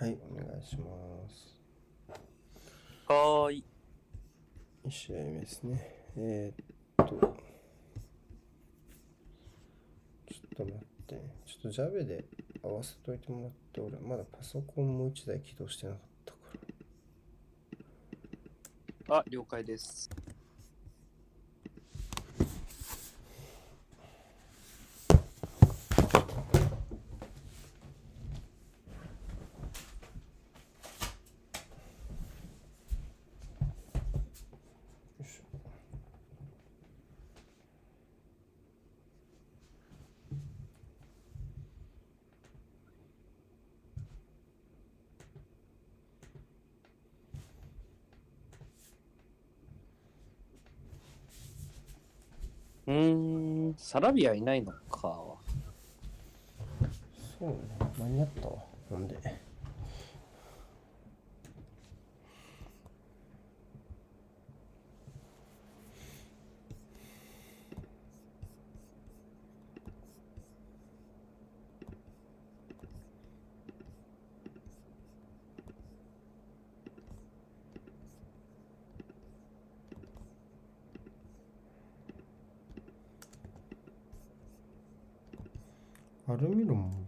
はい、お願いします。はーい。1試合目ですね。えー、っと、ちょっと待ってね。ちょっと Java で合わせといてもらって、俺まだパソコンもう一台起動してなかったから。あ、了解です。よいしょ。うーん、サラビアいないのか。そうね、間に合ったわ。なんで？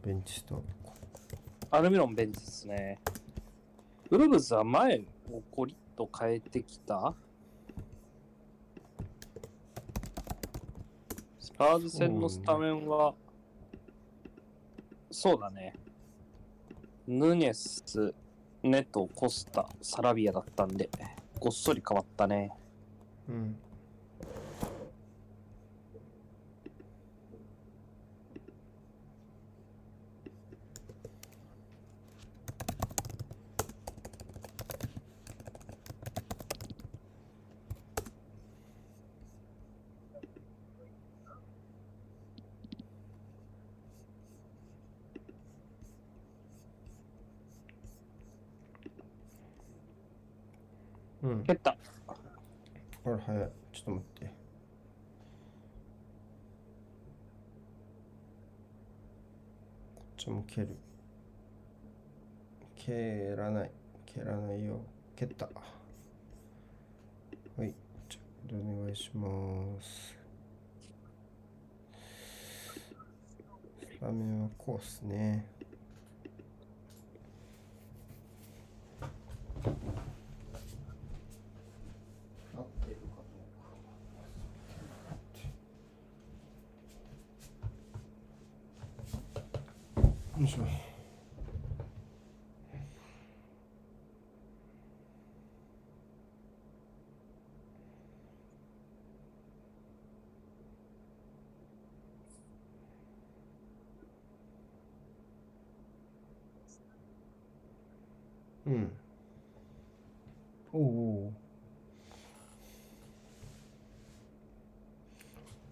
ベンチスタートか。アルミロンベンチですね。ウルブズは前をコリッと変えてきた？スパーズ戦のスタメンは、そうだね。ヌネス、ネト、コスタ、サラビアだったんで、ごっそり変わったね。うん。うん。蹴った。あら、早い。ちょっと待って。こっちも蹴る。蹴らない。蹴らないよ。蹴った。はい。じゃあ、お願いします。ラーメンはこうっすね。合ってるかどうか。よいしょ。うん。おうおう。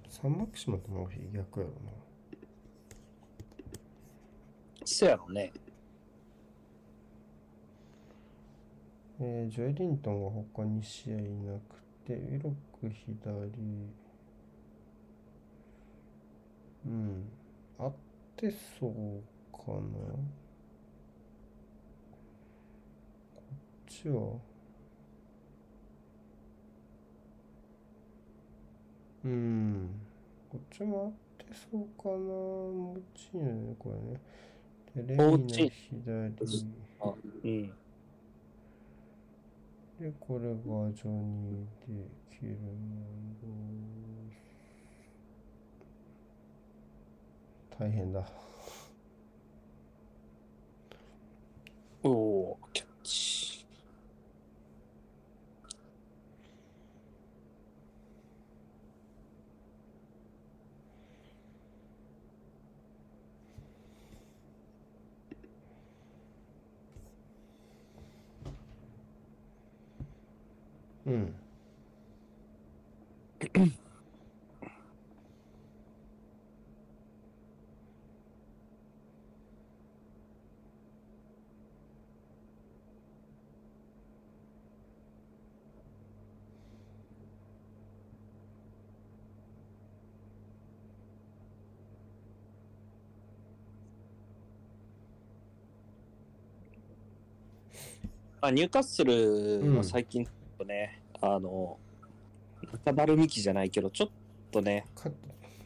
サンマキシマとマフィー逆やろな。そやろね。えージョエリントンが他に試合いなくて、ウィロック左。うん。合ってそうかな。こっちは。うん。こっちも合ってそうかな。もっちいね、これね。で、レイナモッチー左。あうん。で、これがジョニーで、キルマンド大変だ。おおまあ、ニューカッスルは最近ね、あの、中だるみ期じゃないけど、ちょっとね、か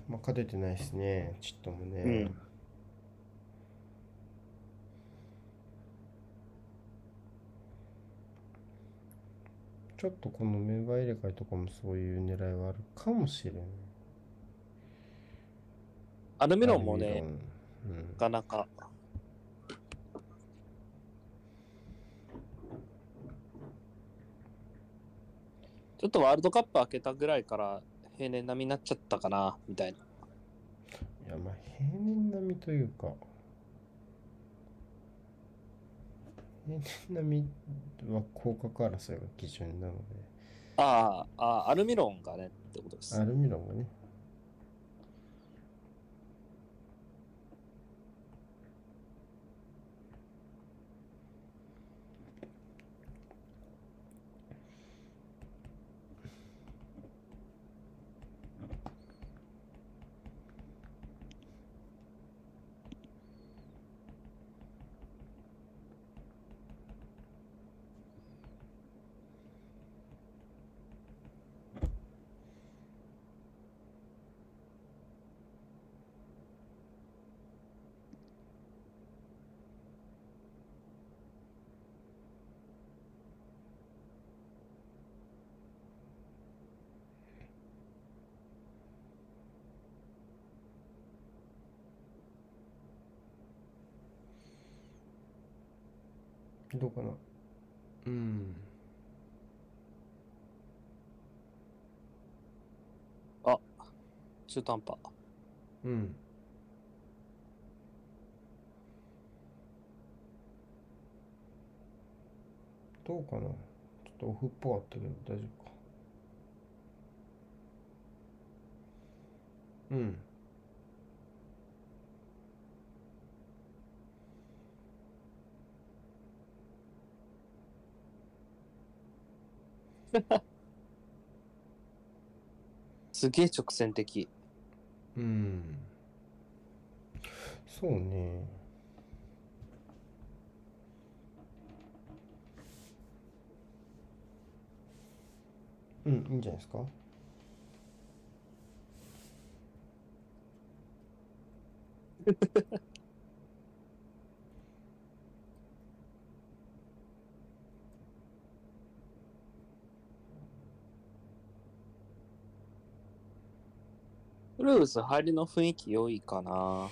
まあ、勝ててないですね、ちっともね。うんちょっとこのメンバー入れ替えとかもそういう狙いはあるかもしれん。アルミロンもね、なかなか。ちょっとワールドカップ開けたぐらいから平年並みになっちゃったかな、みたいな。うん。いや、まあ、平年並みというか、平年並みは降格争いが基準なので、ああ、ああアルミロンがね、ってことです。アルミロンがね、どうかな。うん。中途半端。うん。どうかなちょっとオフっぽかったけど大丈夫か。うん。すげえ直線的。うん。そうね。うん、いいんじゃないですか？ウルブス入りの雰囲気良いかな。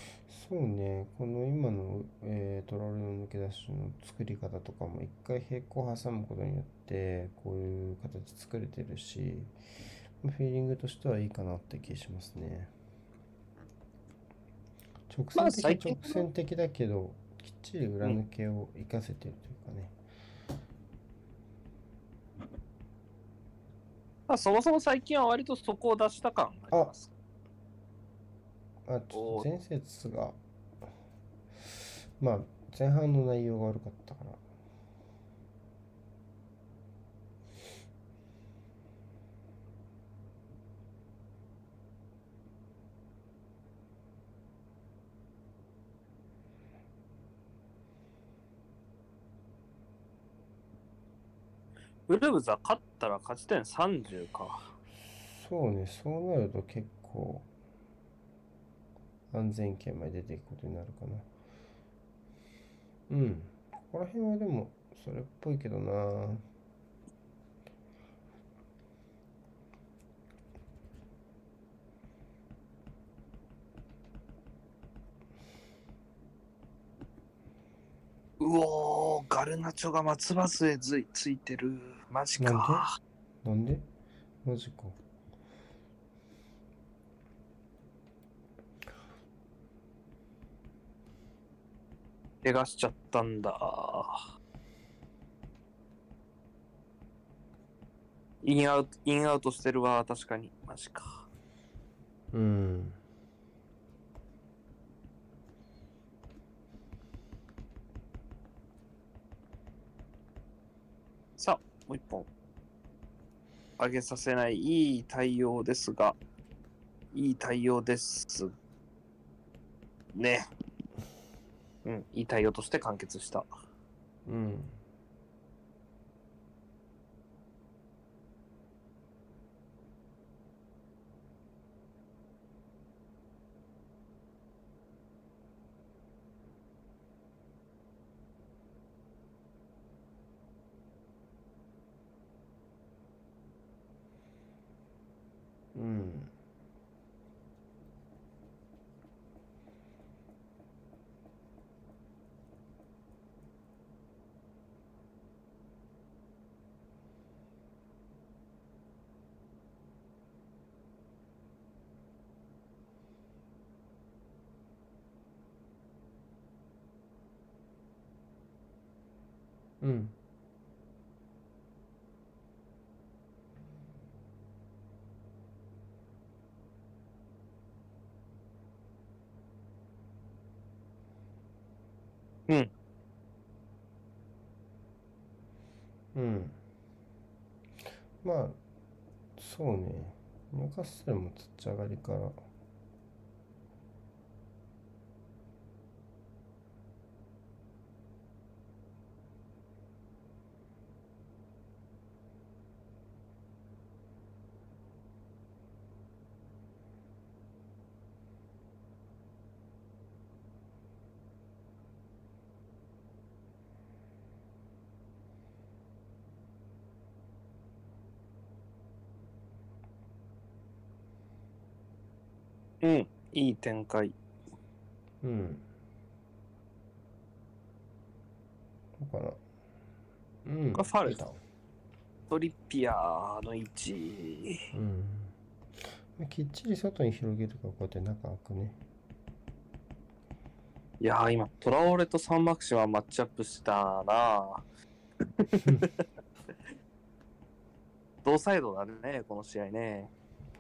そうね、この今の、えートロールの抜け出しの作り方とかも一回平行挟むことによってこういう形作れてるし、フィーリングとしてはいいかなって気しますね。直まあ線的最近は直線的だけど、きっちり裏抜けを活かせてるというかね。まあ、そもそも最近は割とそこを出した感あります。あ、ちょっと前節が、まあ前半の内容が悪かったから。ウルブズは勝ったら勝ち点30か。そうね、そうなると結構安全圏まで出ていくことになるかな。うん。ここら辺はでもそれっぽいけどな。うおー、ガルナチョが松葉杖ついついてる。マジか。なんで？マジか。怪我しちゃったんだ。インアウト、インアウトしてるわ、確かに。マジか。うん。さあ、もう一本。上げさせない、いい対応ですが、いい対応です。ね。うん、いい対応として完結した。うん。うん。うん。まあ、そうね。ニューカッスルも立ち上がりから。うん。いい展開。うん。どうかな。うん。これファウル出たトリッピアーの位置。うん。きっちり外に広げるからこうやって中開くね。いやー、今、トラオレとサンマクシマンマッチアップしたな 同サイドだね、この試合ね。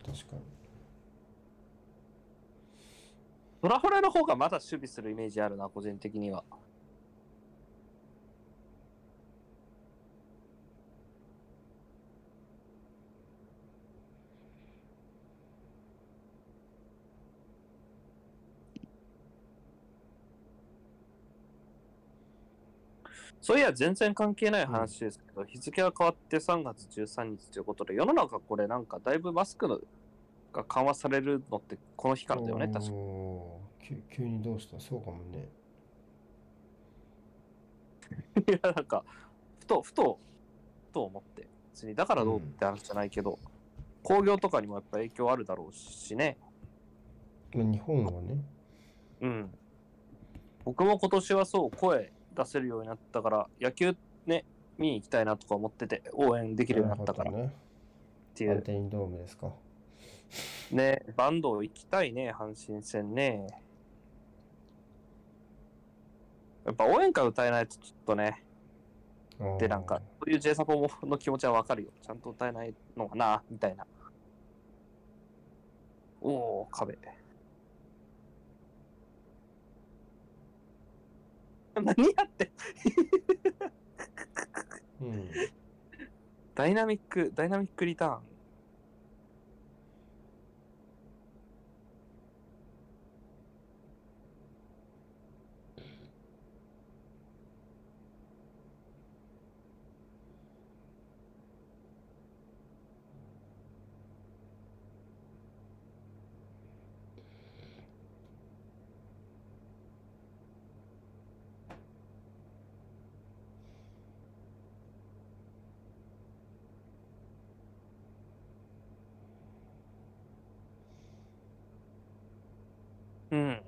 確かに。トラホレの方がまだ守備するイメージあるな、個人的には。そういや、全然関係ない話ですけど、日付が変わって3月13日ということで、世の中これなんかだいぶマスクのが緩和されるのってこの日からだよね、確か急急にどうした？そうかもね。いや、なんか、ふと、ふと、ふと思って。別に、だからどうって話じゃないけど、工業とかにもやっぱ影響あるだろうしね。まあ、日本はね。うん。僕も今年はそう、声出せるようになったから、野球ね、見に行きたいなとか思ってて、応援できるようになったからっね。ていう。アンテインドームですか。ね、バンド行きたいね、阪神戦ね。やっぱ応援歌歌えないとちょっとね、で、なんか、そういう J サポの気持ちはわかるよ。ちゃんと歌えないのかな、みたいな。おお、壁。何やってうん。ダイナミック、ダイナミックリターン。う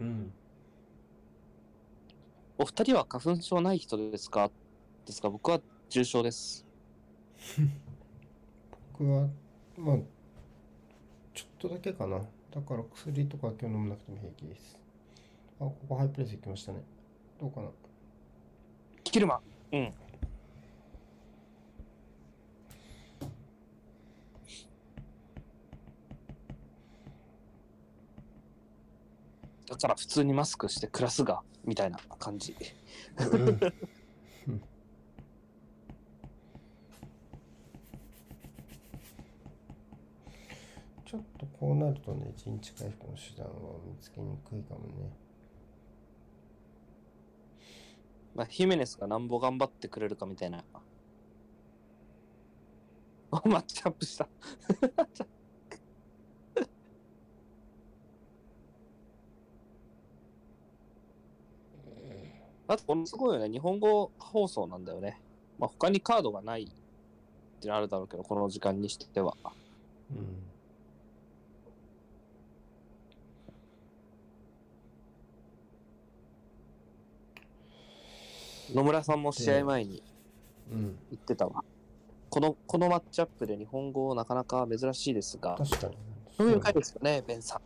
うん。お二人は花粉症ない人ですか？ですか？僕は重症です。僕は、まあ、ちょっとだけかな。だから薬とか今日飲まなくても平気です。あ、ここハイプレス行きましたね。どうかな。キルマン。うん。だから普通にマスクして暮らすが、みたいな感じ。ちょっとこうなるとね、陣地回復の手段は見つけにくいかもね。まあ、ヒメネスがなんぼ頑張ってくれるかみたいな。おマッチアップした。あと、このすごいよね。日本語放送なんだよね。まあ、他にカードがないってなるだろうけど、この時間にしては。うん。野村さんも試合前にうん。言ってたわ。この、このマッチアップで日本語なかなか珍しいですが、確かに。そういう回ですよね、ベンさん。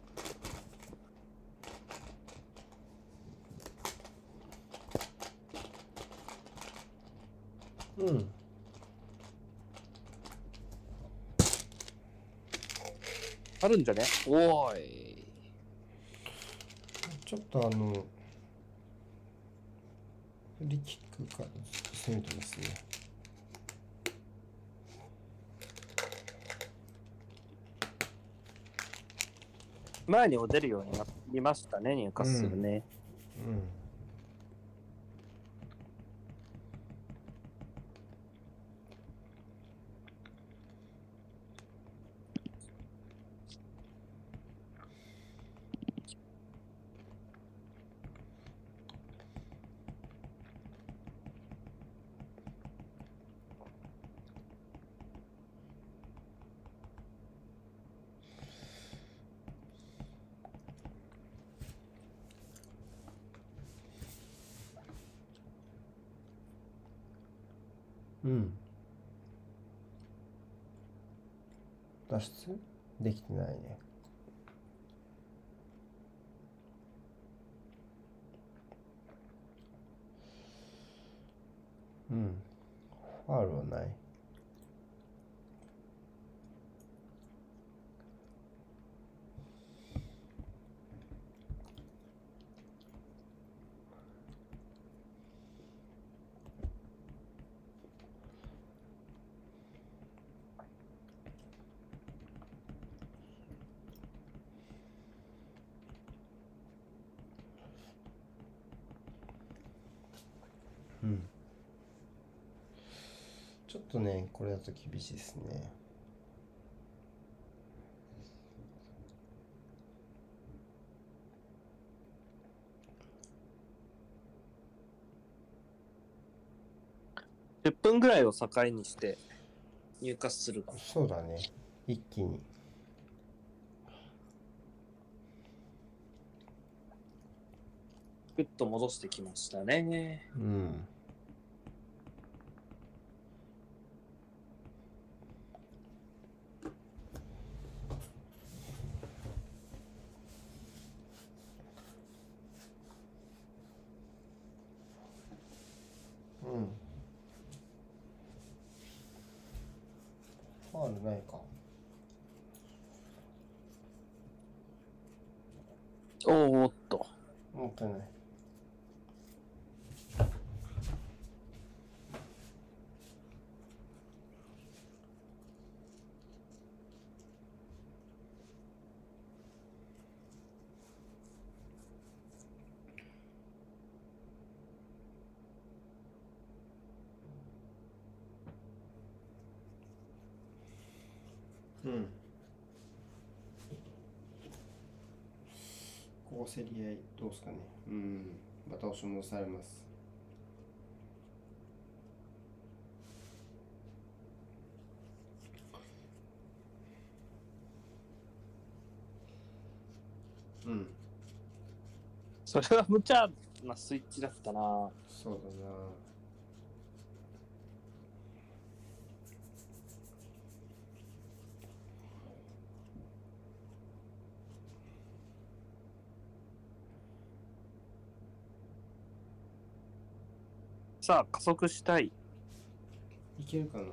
うん。あるんじゃね？おーい。ちょっとあの、フリーキックから攻めてますね。前にも出るようになりましたね、入荷するね。うん。うん。出できてないね。うん。ファールはない。うん。ちょっとね、これだと厳しいですね。10分ぐらいを境にして入荷するが。そうだね。一気に。ぐっと戻してきましたね。うん。うん。ファールないか。おーっと。もったいない。うん。ここ競り合いどうですかね。うん。また押し戻されます。うん。それは無茶なスイッチだったな。そうだな。さあ、加速したい。いけるかな？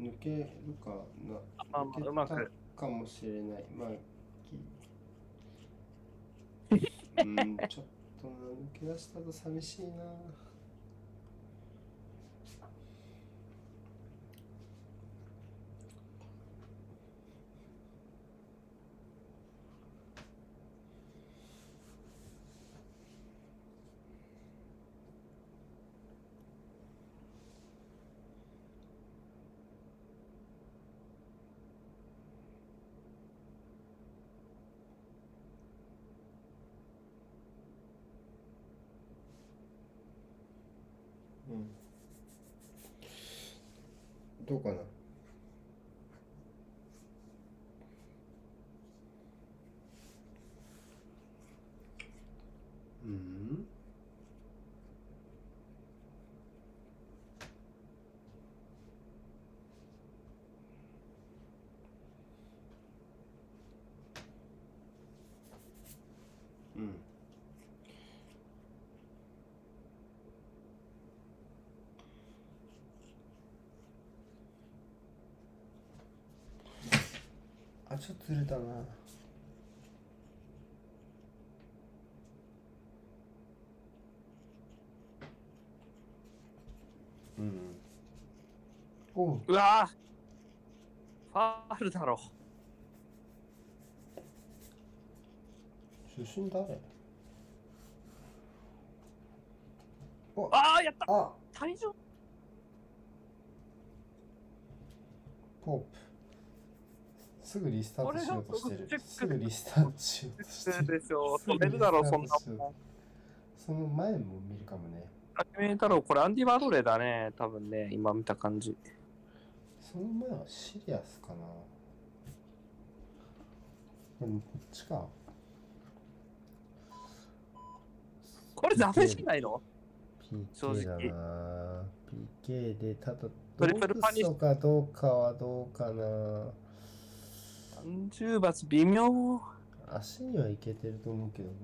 抜けるかな？まあまあうまくたかもしれない。まあ、き うん、ちょっとな抜け出したと寂しいな。あ、ちょっとずれたな。うん。おう、うわーファールだろ。出身誰すぐリスタートしようとしてるすぐリスタートしようとしてる。でしょ。止めるだろ、そんなもん。その前も見るかもね。始めたろ、これアンディ・バドレーだね。多分ね、今見た感じ。その前はシリアスかな。でもこっちか。これダメじゃないの？PK だな PK でただトドリプルパニッシュクソかどうかはどうかな30罰微妙。足にはいけてると思うけどね。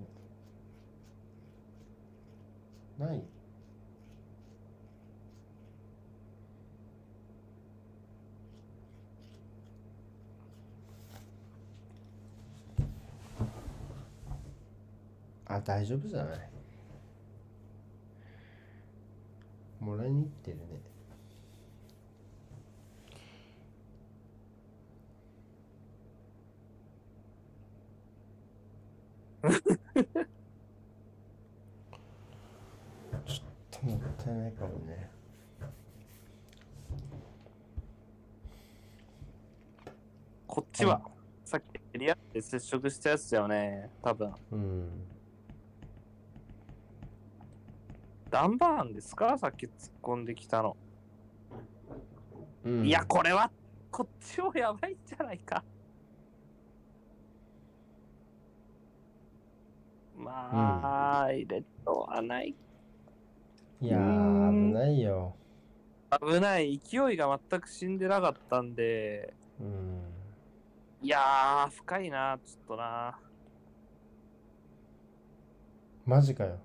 ない？あ大丈夫じゃない？もらいに行ってるね。ちょっともったいないかもねこっちは、さっきリアルで接触したやつだよね。多分。うんダンバーンですか？さっき突っ込んできたの。うんいや、これは、こっちもやばいんじゃないか。まあ、入れとはない。いやうー危ないよ危ない。勢いが全く死んでなかったんで、うんいやー、深いな、ちょっとな。マジかよ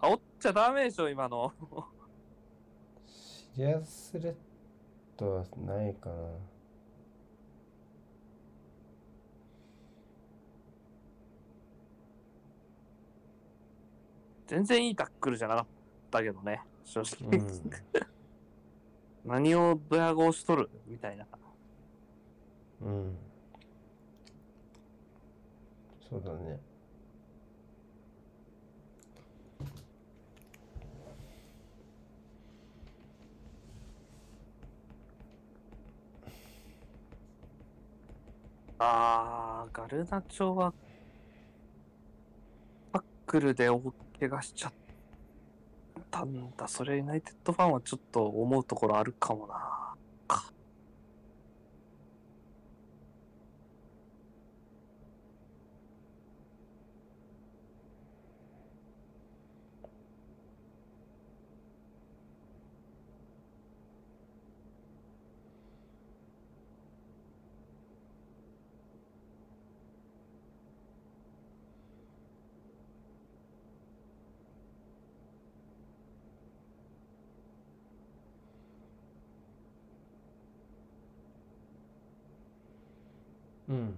煽っちゃダメでしょ、今の。シリアスレッドはないかな全然いいタックルじゃなかったけどね、正直。うん。何をドヤ顔しとる？みたいな。うん。そうだね。あー、ガルナチョは、タックルで大怪我しちゃったんだ。それユナイテッドファンはちょっと思うところあるかもな。嗯。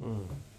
嗯。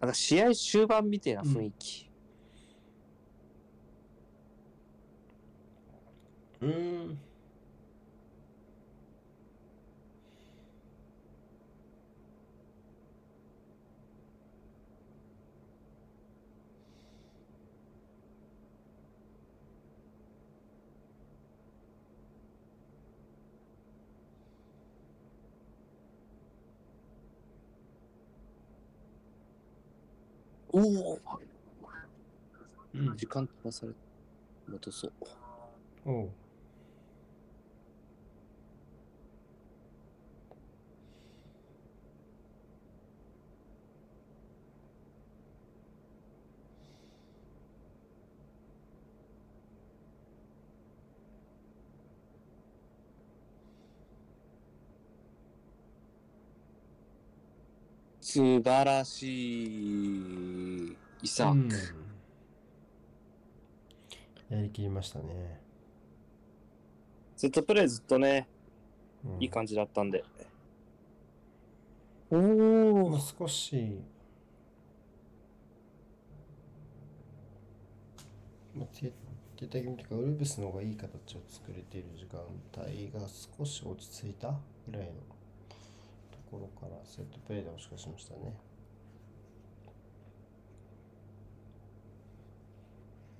なんか試合終盤みたいな雰囲気。おおうん時間飛ばされ戻そう。おう素晴らしい。イサーク。うんやりきりましたね、セットプレーずっとね、うんいい感じだったんで。おまあ、少し、まあ、手手的にというかウルブスの方がいい形を作れている時間帯が少し落ち着いたぐらいのところからセットプレーで押し返しましたね。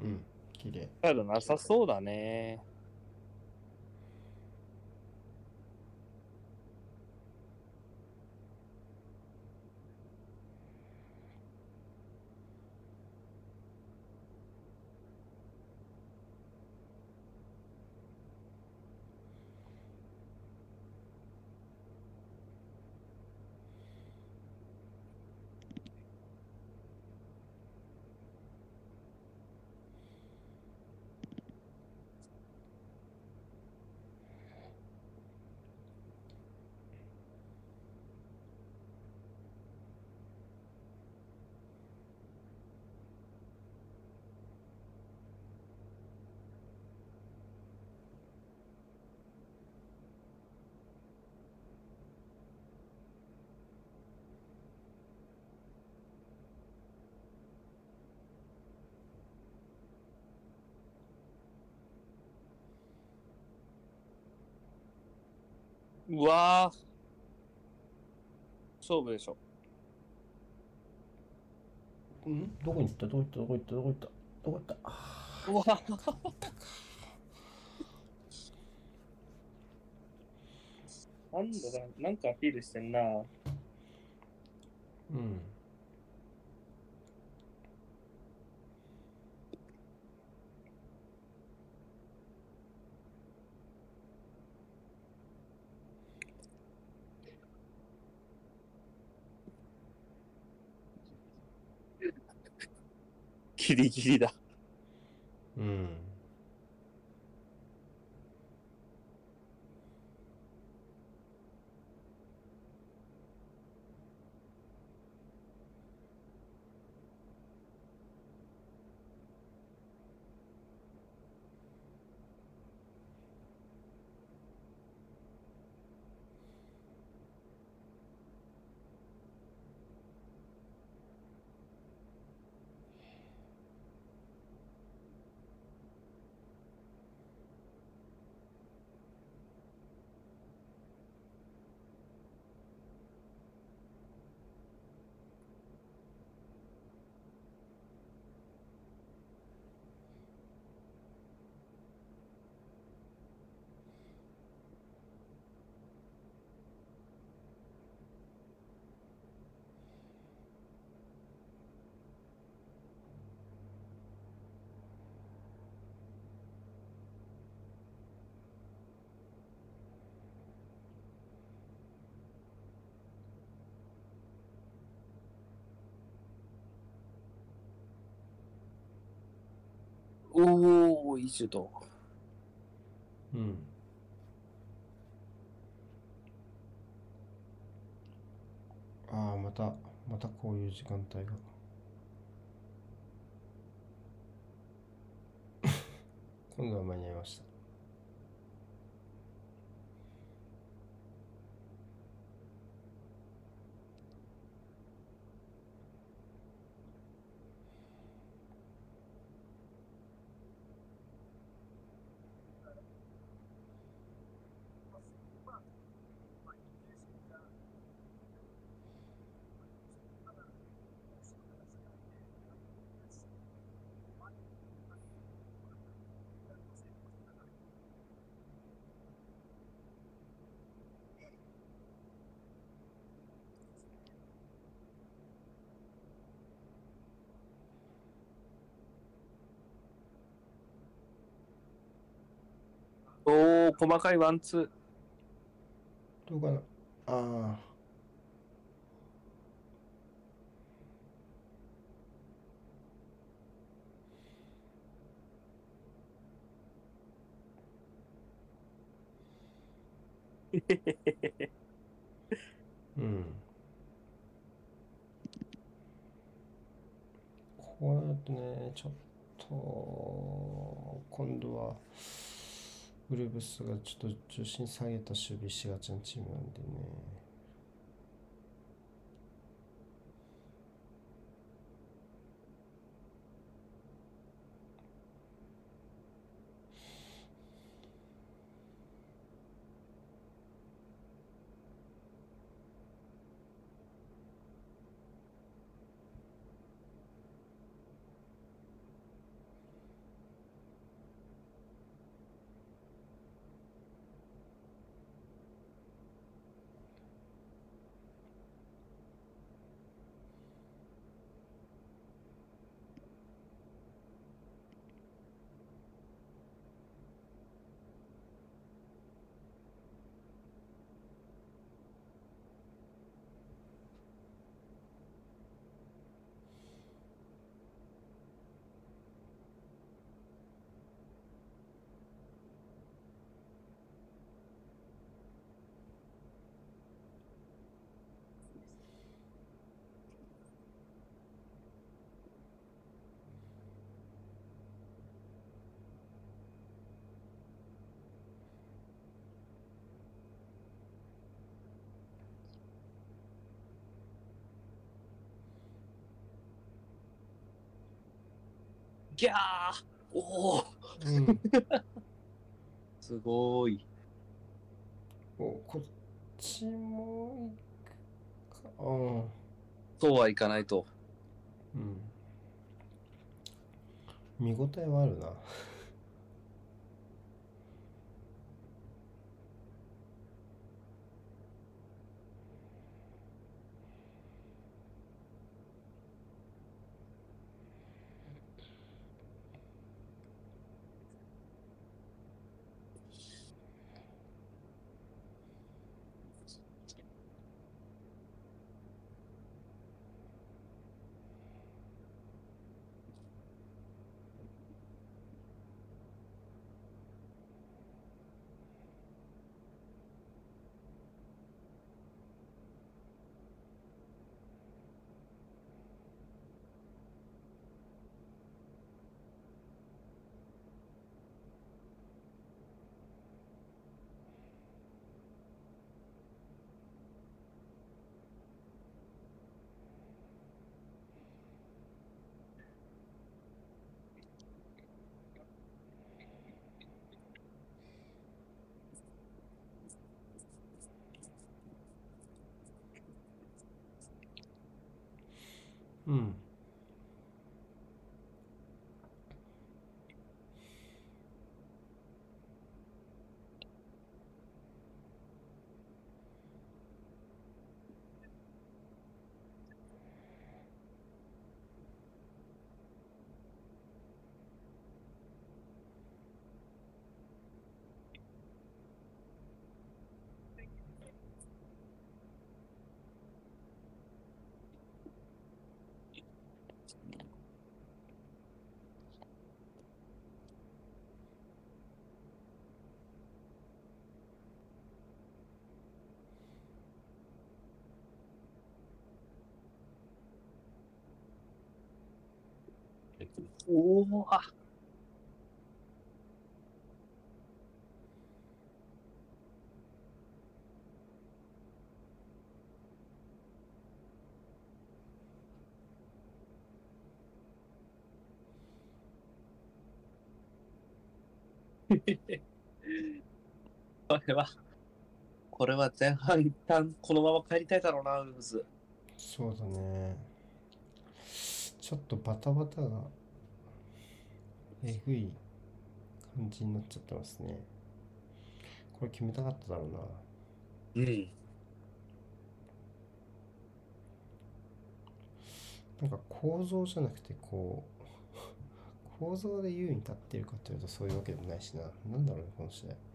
うん、綺麗。なさそうだね。うわー。勝負でしょ。うん？どこに行った？どこ行った？どこ行った？どこ行った？どこ行った？あうわなんだか、なんかアピールしてんな。ーうん。ギリギリだ。うん。おお、いいシュート。うん。ああ、また、またこういう時間帯が。今度は間に合いました。細かいワンツー。どうかな？ああ。うん。こうなるとね、ちょっと、今度は、ウルブスがちょっと重心下げた守備しがちなチームなんでね。ギャーおお、うん。すごい。お、こっちも行くか。そうはいかないと。うん。見応えはあるな。おおあ これは、これは前半一旦このまま帰りたいだろうな、ウルブズ。そうだね。ちょっとバタバタがえぐい感じになっちゃってますね。これ決めたかっただろうな。うん。なんか構造じゃなくてこう 構造で優位に立っているかというとそういうわけでもないしな。なんだろうね、この試合。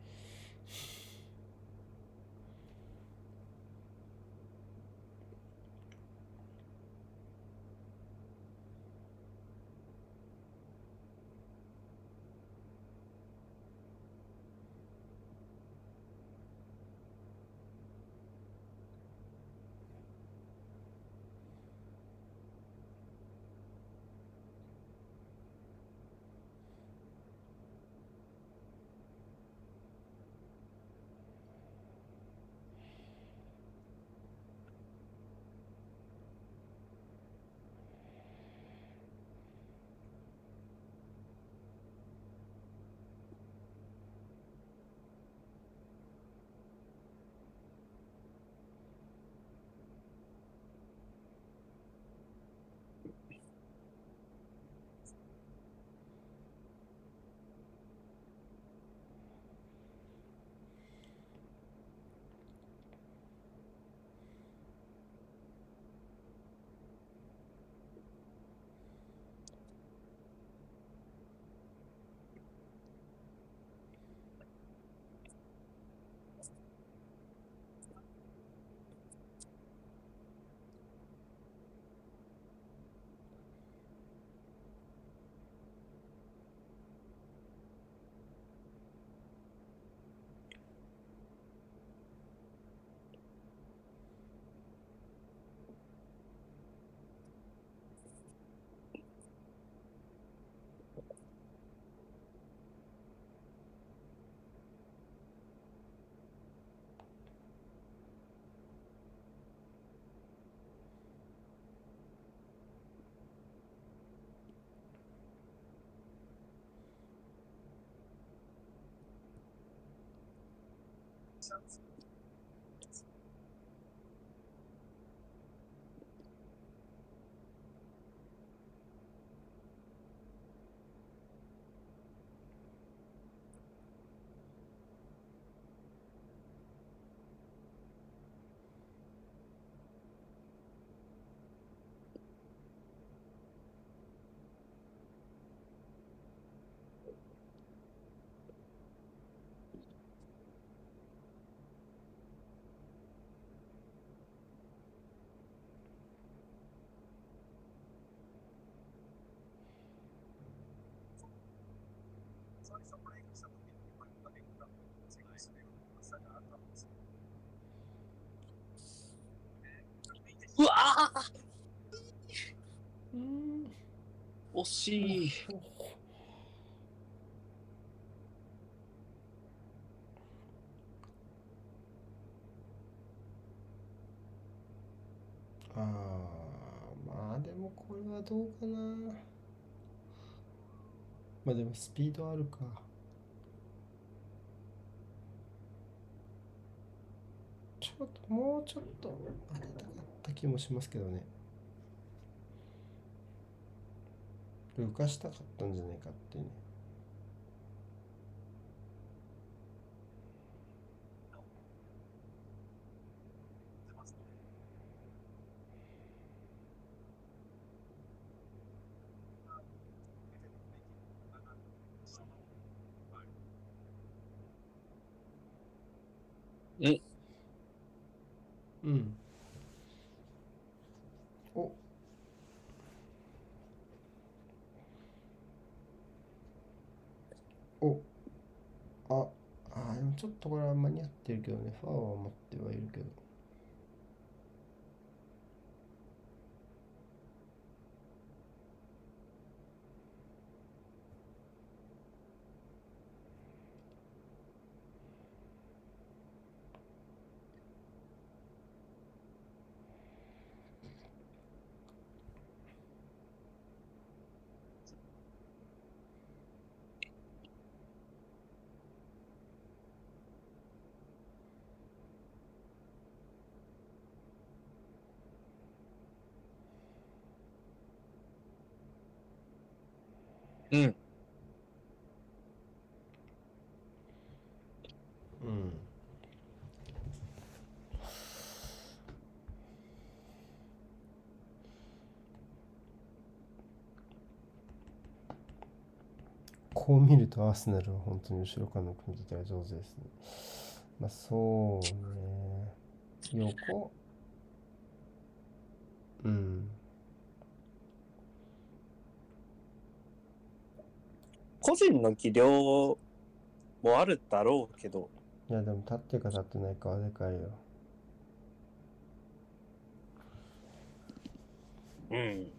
うわあ。惜しい。ああ、まあでもこれはどうかな。まあでもスピードあるか。ちょっともうちょっと当てたかった気もしますけどね。浮かしたかったんじゃないかってね。うん。うん。お。お。あ、あ、でもちょっとこれは間に合ってるけどね、ファーは持ってはいるけど。うん。うん。こう見るとアーセナルは本当に後ろからの組み立てが上手ですね。まあそうね。横？うん。個人の技量もあるだろうけど、いやでも立ってるか立ってないかはでかいよ。うん。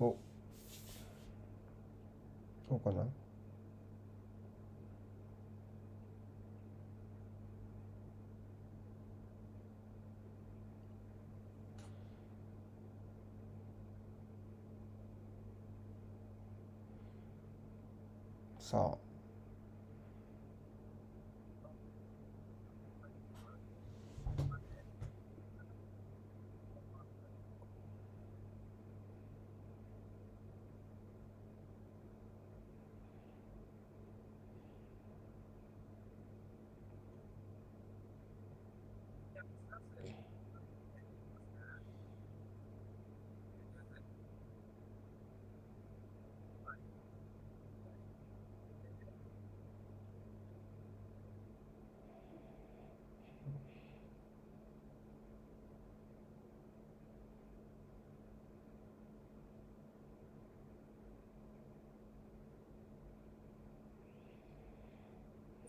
おそうかなさ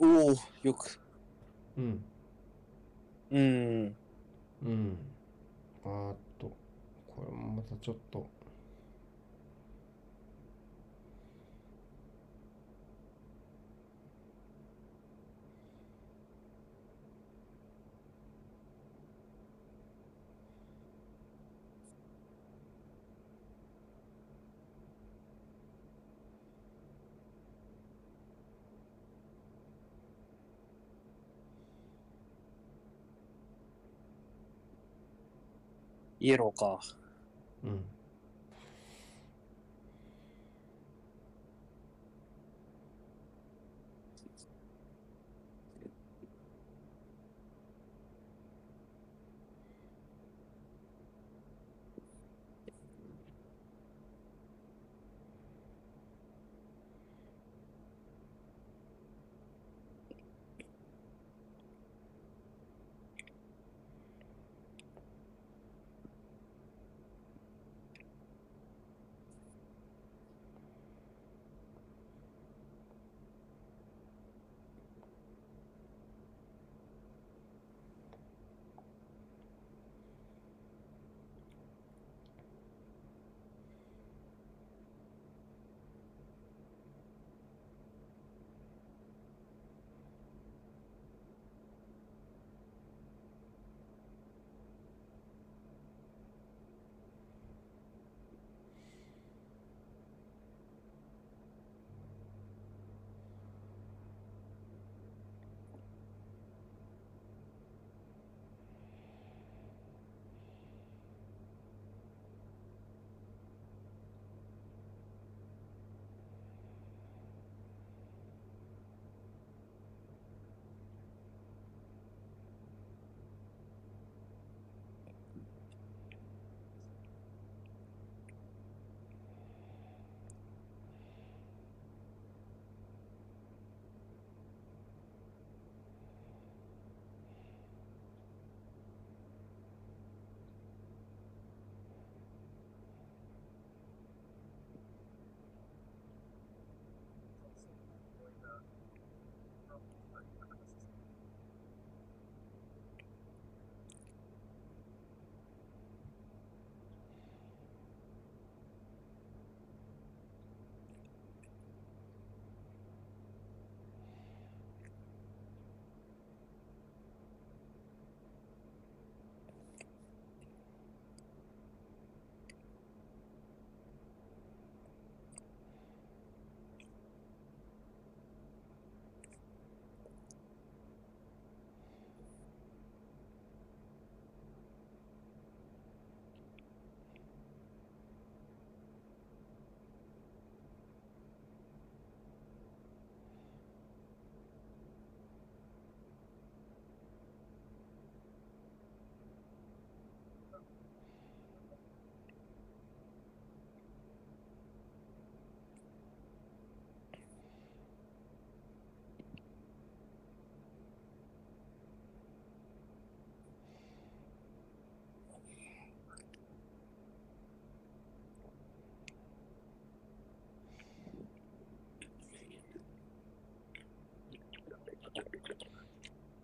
おお、よく。うんうん。うんあーっとこれもまたちょっとイエローか。うん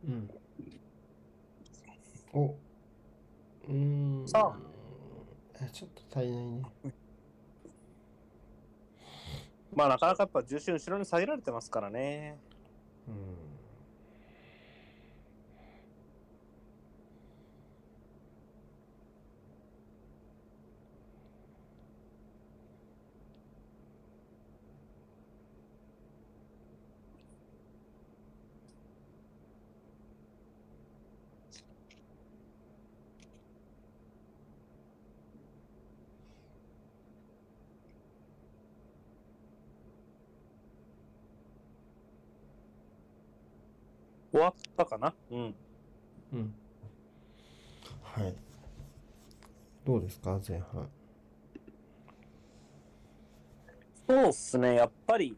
うん。お。うん。さあ。ちょっと足りないね。まあなかなかやっぱ重心後ろに下げられてますからね。ったかな？うん。うん。はい。どうですか？前半。そうっすね、やっぱり、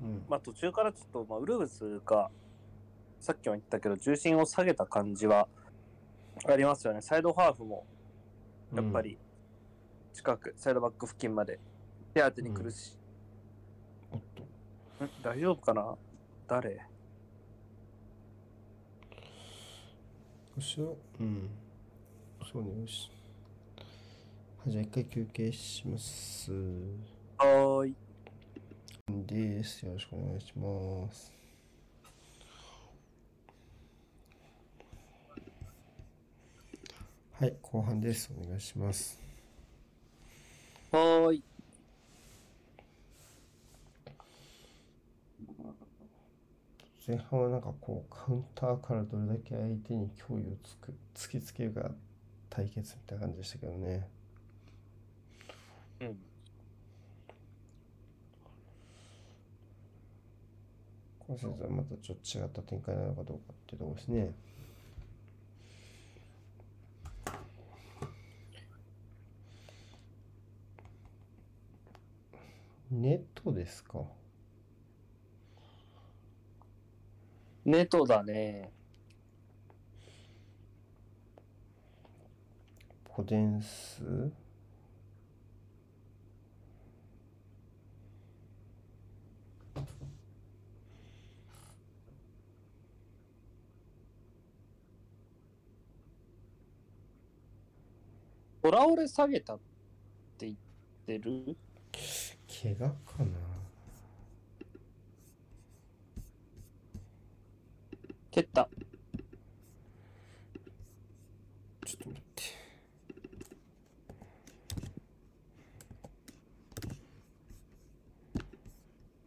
うん。まあ途中からちょっと、まあ、ウルブスが、さっきも言ったけど、重心を下げた感じはありますよね。サイドハーフも、やっぱり、近く、サイドバック付近まで手当てに来るし、おっと。ん大丈夫かな？誰？後ろ、うん。そうね、よし。はいじゃあ一回休憩します。はーい。です。よろしくお願いします。はい、後半です。お願いします。はーい。前半はなんかこうカウンターからどれだけ相手に脅威をつく突きつけるか対決みたいな感じでしたけどね。うん。今節はまたちょっと違った展開なのかどうかっていうところですね。ネットですか？ネトだね。ポデンストラオレ下げたって言ってる？怪我かな？蹴った。ちょっと待って。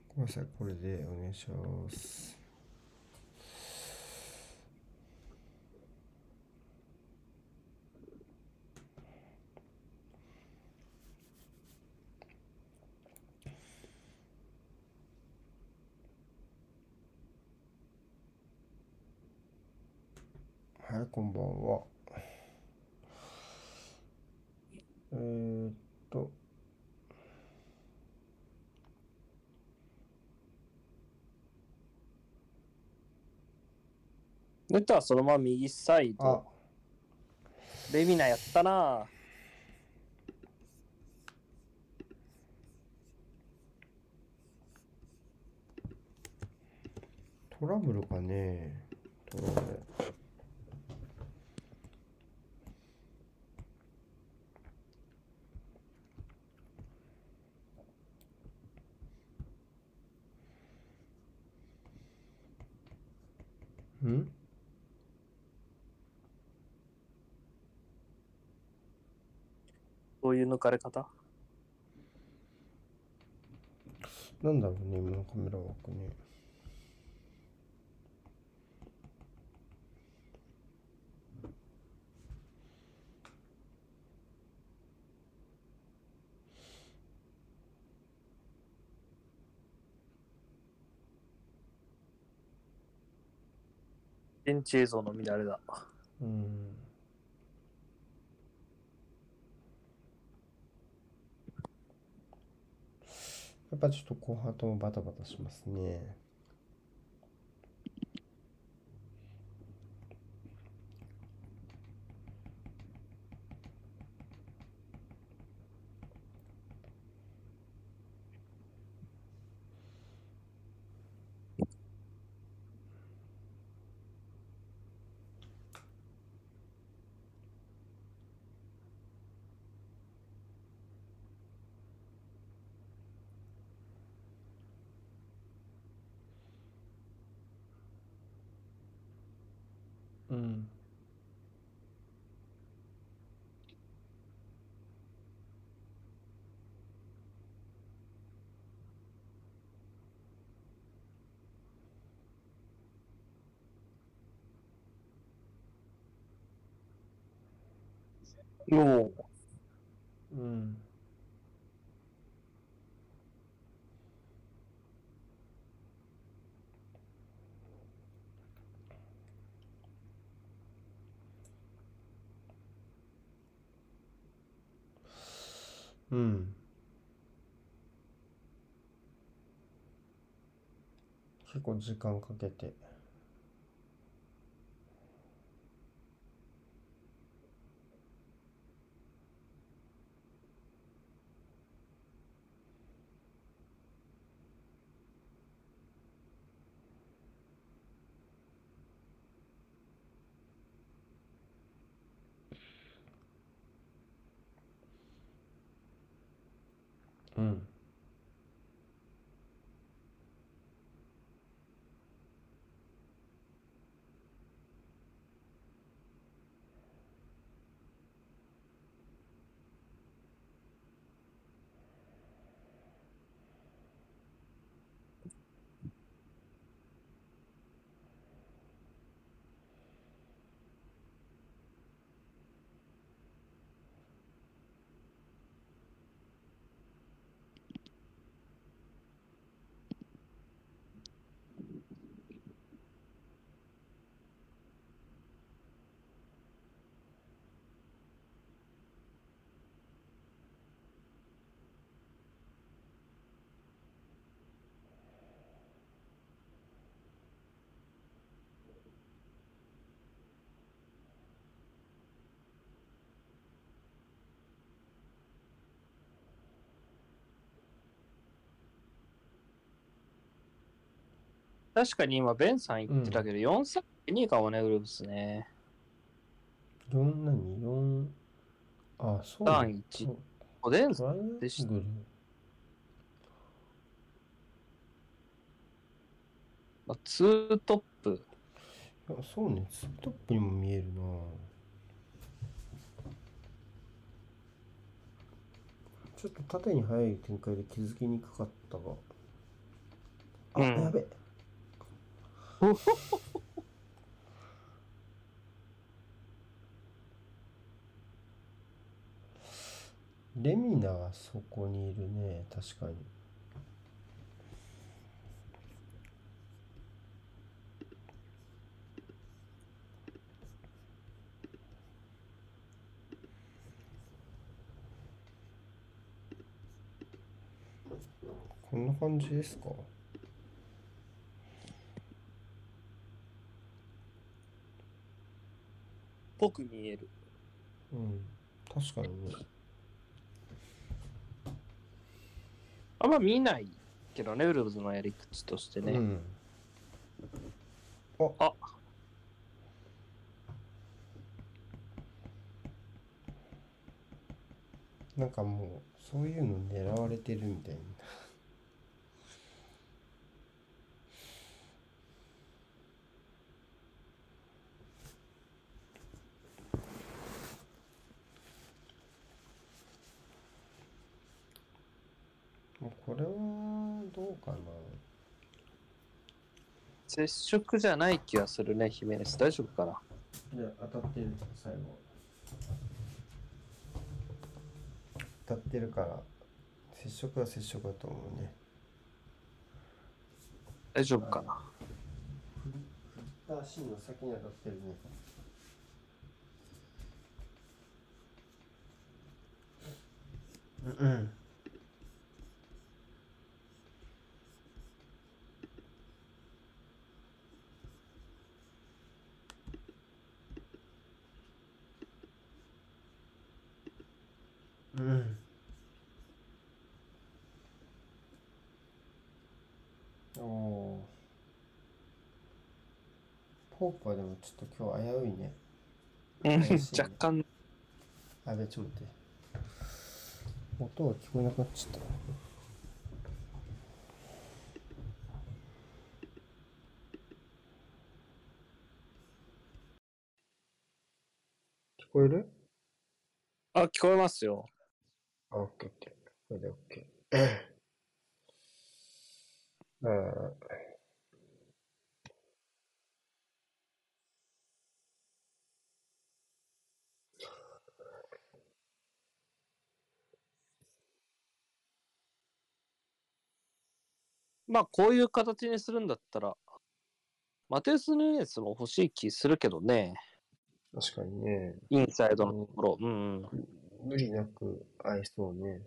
ごめんなさい、これでお願いします。はい、こんばんは。えーっと、ネトはそのまま右サイあド。、レミナやったなトラブルかねトラブル。ん？そういう抜かれ方？なんだろうね、今のカメラ枠ね。現地映像の乱れだ。うん。やっぱちょっと後半ともバタバタしますね。もうん。うん。結構時間かけてうんう、確かに今、ベンさん言ってたけど、4歳2位かもね、ウルブスね。四何四あそう3、1そう。おでんでしグル。まあ、2トップ。いやそうね。ツートップにも見えるな。ちょっと縦に速い展開で気づきにくかったが。あ、うん。やべ レミナはそこにいるね確かに。こんな感じですか？ぽく見える。うん。確かにね。あんま見ないけどね、ウルブズのやり口としてね。うん。あ。あ。なんかもうそういうの狙われてるみたいなもうこれはどうかな。接触じゃない気がするね、ヒメネス。大丈夫かな？いや当たってる最後。当たってるから接触は接触だと思うね。大丈夫かな？振った足の先に当たってるね。うんうん。おおポープはでもちょっと今日危ういね。うんね。若干。あべちょっと待って。音が聞こえなくなっちゃった。聞こえる？あ、聞こえますよ。あ、オッケーオッケー。これでオッケー。あまあ、こういう形にするんだったら、マテウス・ヌーネスも欲しい気するけどね。確かにね、インサイドのところ。うん、うん。無理なく合いそうね。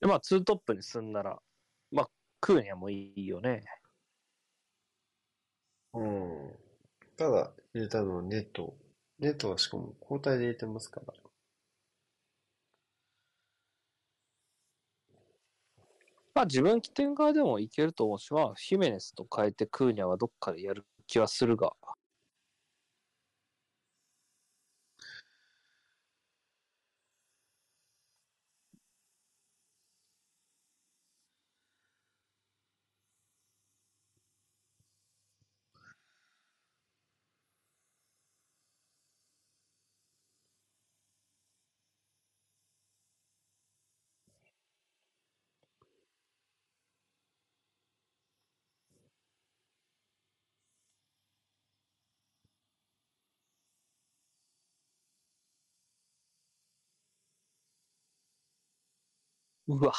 で、まあ、ツートップにすんなら、まあ、クーニャもいいよね。うん。ただ、入れたのはネット。ネットはしかも交代で入れてますから。まあ、自分起点側でもいけると思うし、まあ、ヒメネスと変えてクーニャはどっかでやる気はするが。うわ、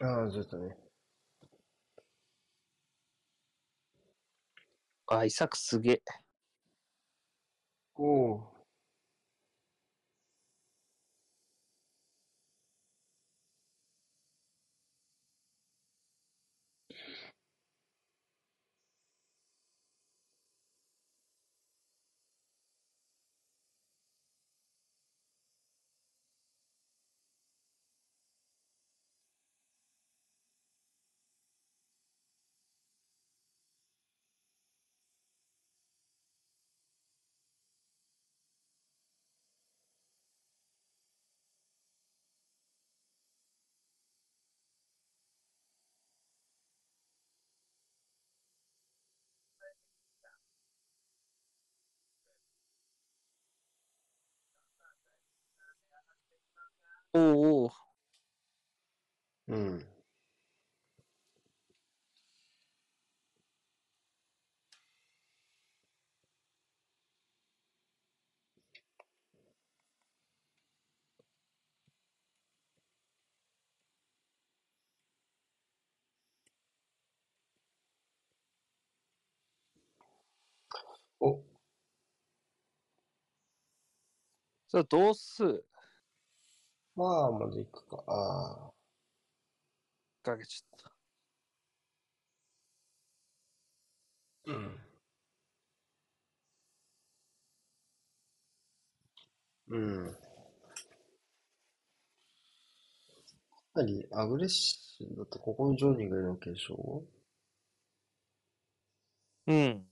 ああ、ずっとね。あ、イサクすげえ。おお。おうおう。うん。お、それ同数まあ、まずいくか。ああ。かけちゃった。うん。うん。かなりアグレッシブだと、ここにジョニーがいるわけでしょ？うん。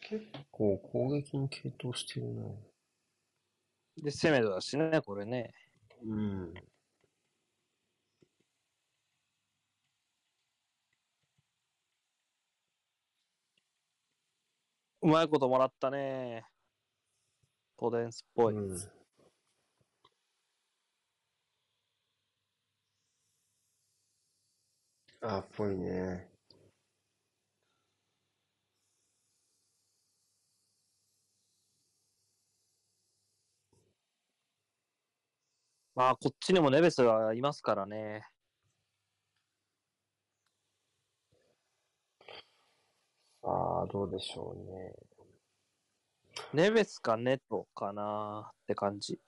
結構攻撃に傾倒してるな。で、攻めだしね、これね。うん。うまいこともらったね。ポデンスっぽい。うん。あ、っぽいね。まあ、こっちにもネベスがいますからね。ああ、どうでしょうね。ネベスかネトかなって感じ。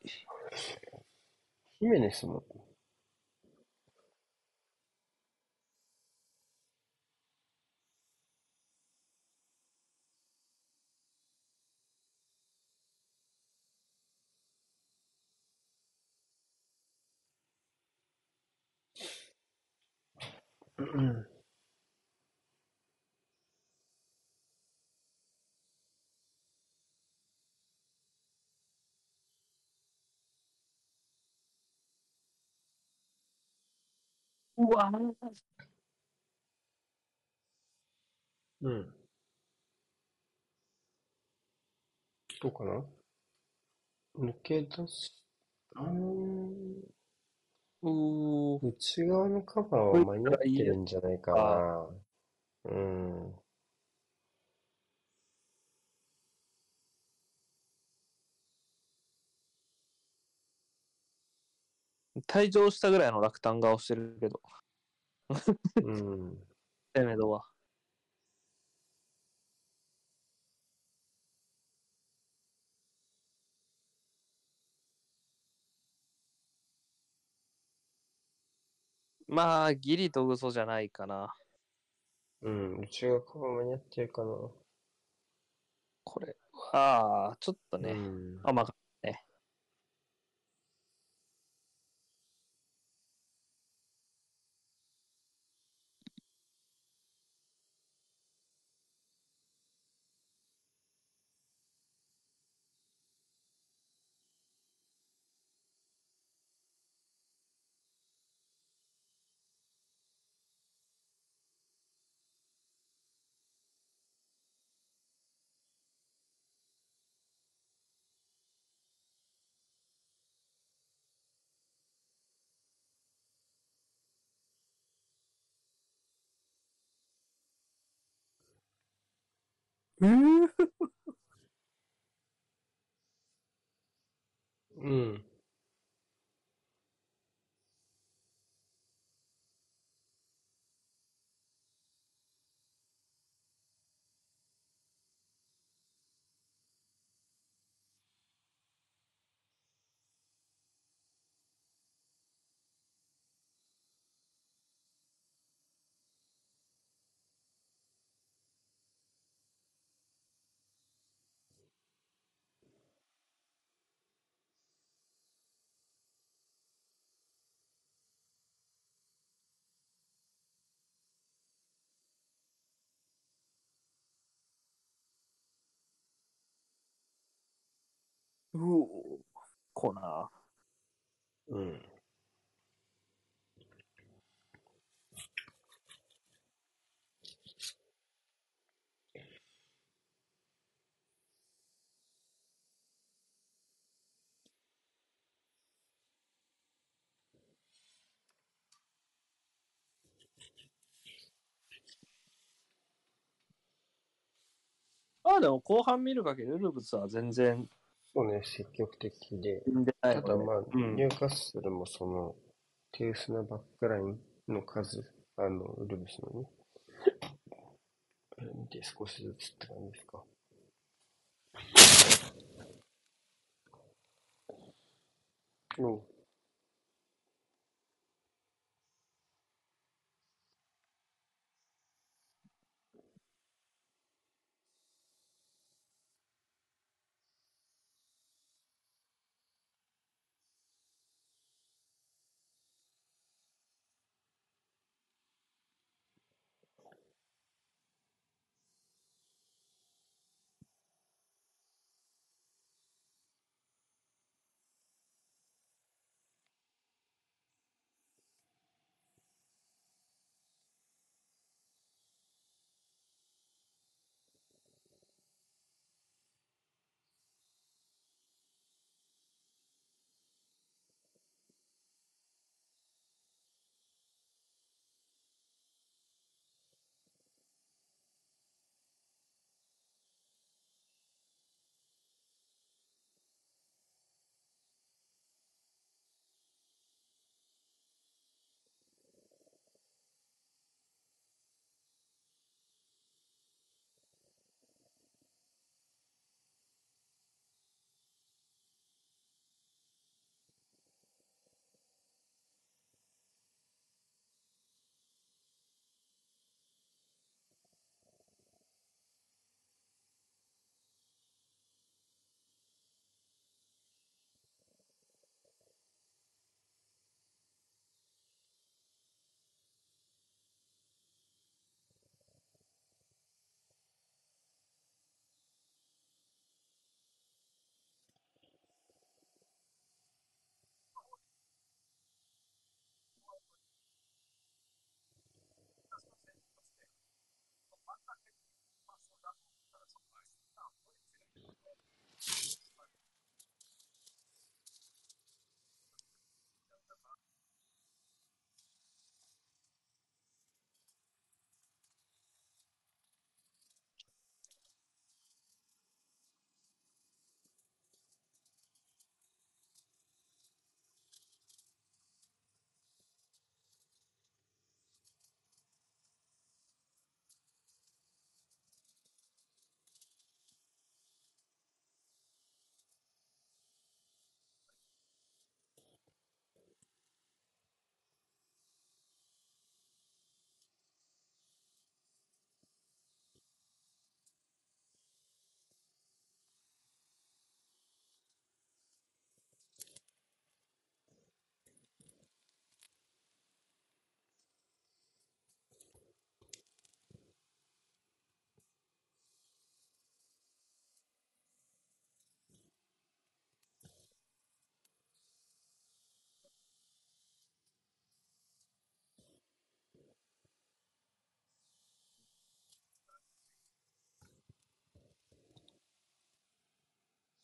ヒメネスも。うん。うわうん。どうかな？抜け出し、うーん。うー内側のカバーは間に合ってるんじゃないかな。うん。退場したぐらいの落胆顔してるけど、うん。セメドは。まあ、ギリと嘘じゃないかな。うん。内側カバー間に合ってるかな。これは、ちょっとね、うん。甘かったね。うん。うおコーナうん。ー。ああ、でも後半見る限り、ウルブスは全然そうね、積極的で。でただまあ、うんニューカッスルもその、手薄なバックラインの数、あの、ウルブスのね、見て少しずつって感じですか。うん。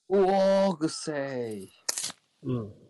うおー、ぐっせー。うん。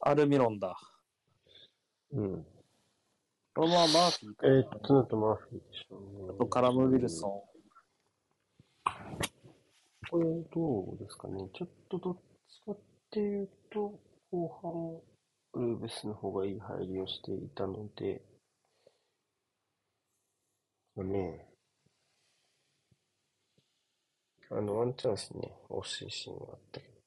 アルミロンだ。うん。このままマーフィーか。えーっと、とマーフィーでしょ。あとカラム・ウィルソン。これどうですかね。ちょっとどっちかっていうと、後半、ウルブスの方がいい入りをしていたので、ね、あの、ワンチャンスね、惜しいシーンがあったけど。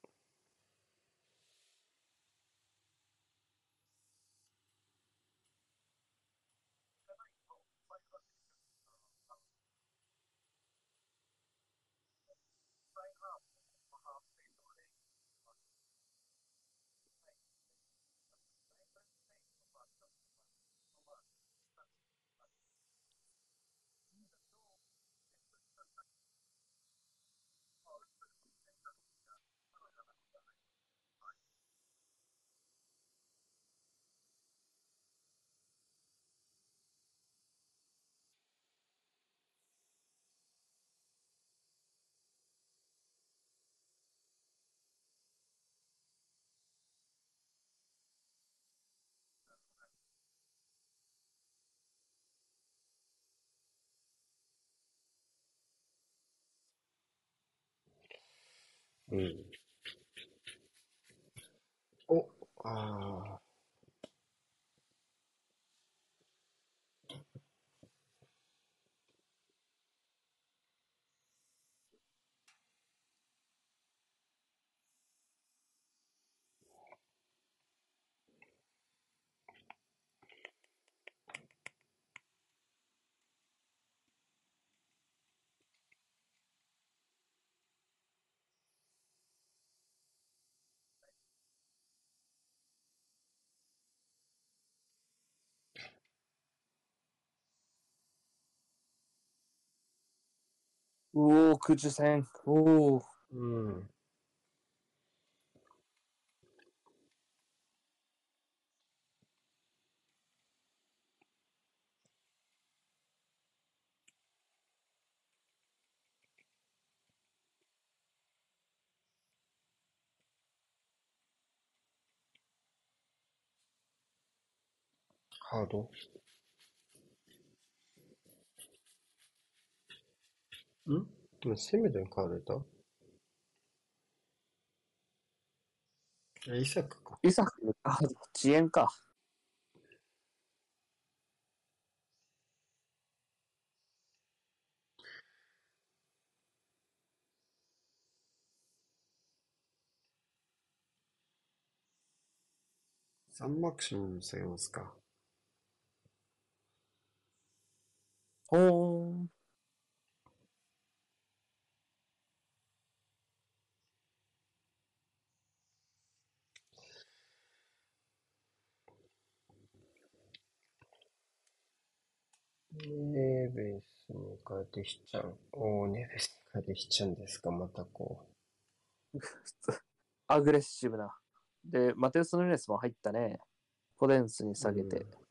うん。お、ああ。うおー、空中戦。おー。うん？ハードんでもセメドに変われた？あ、イサクか。イサク、あ、遅延か。サンマクシム下げますか。ほー。ネーベスに変えてひちゃん。おー、ネーベスに変えてひちゃんですか、またこ アグレッシブな。で、マテウス・ヌネスも入ったね。ポデンスに下げて。うん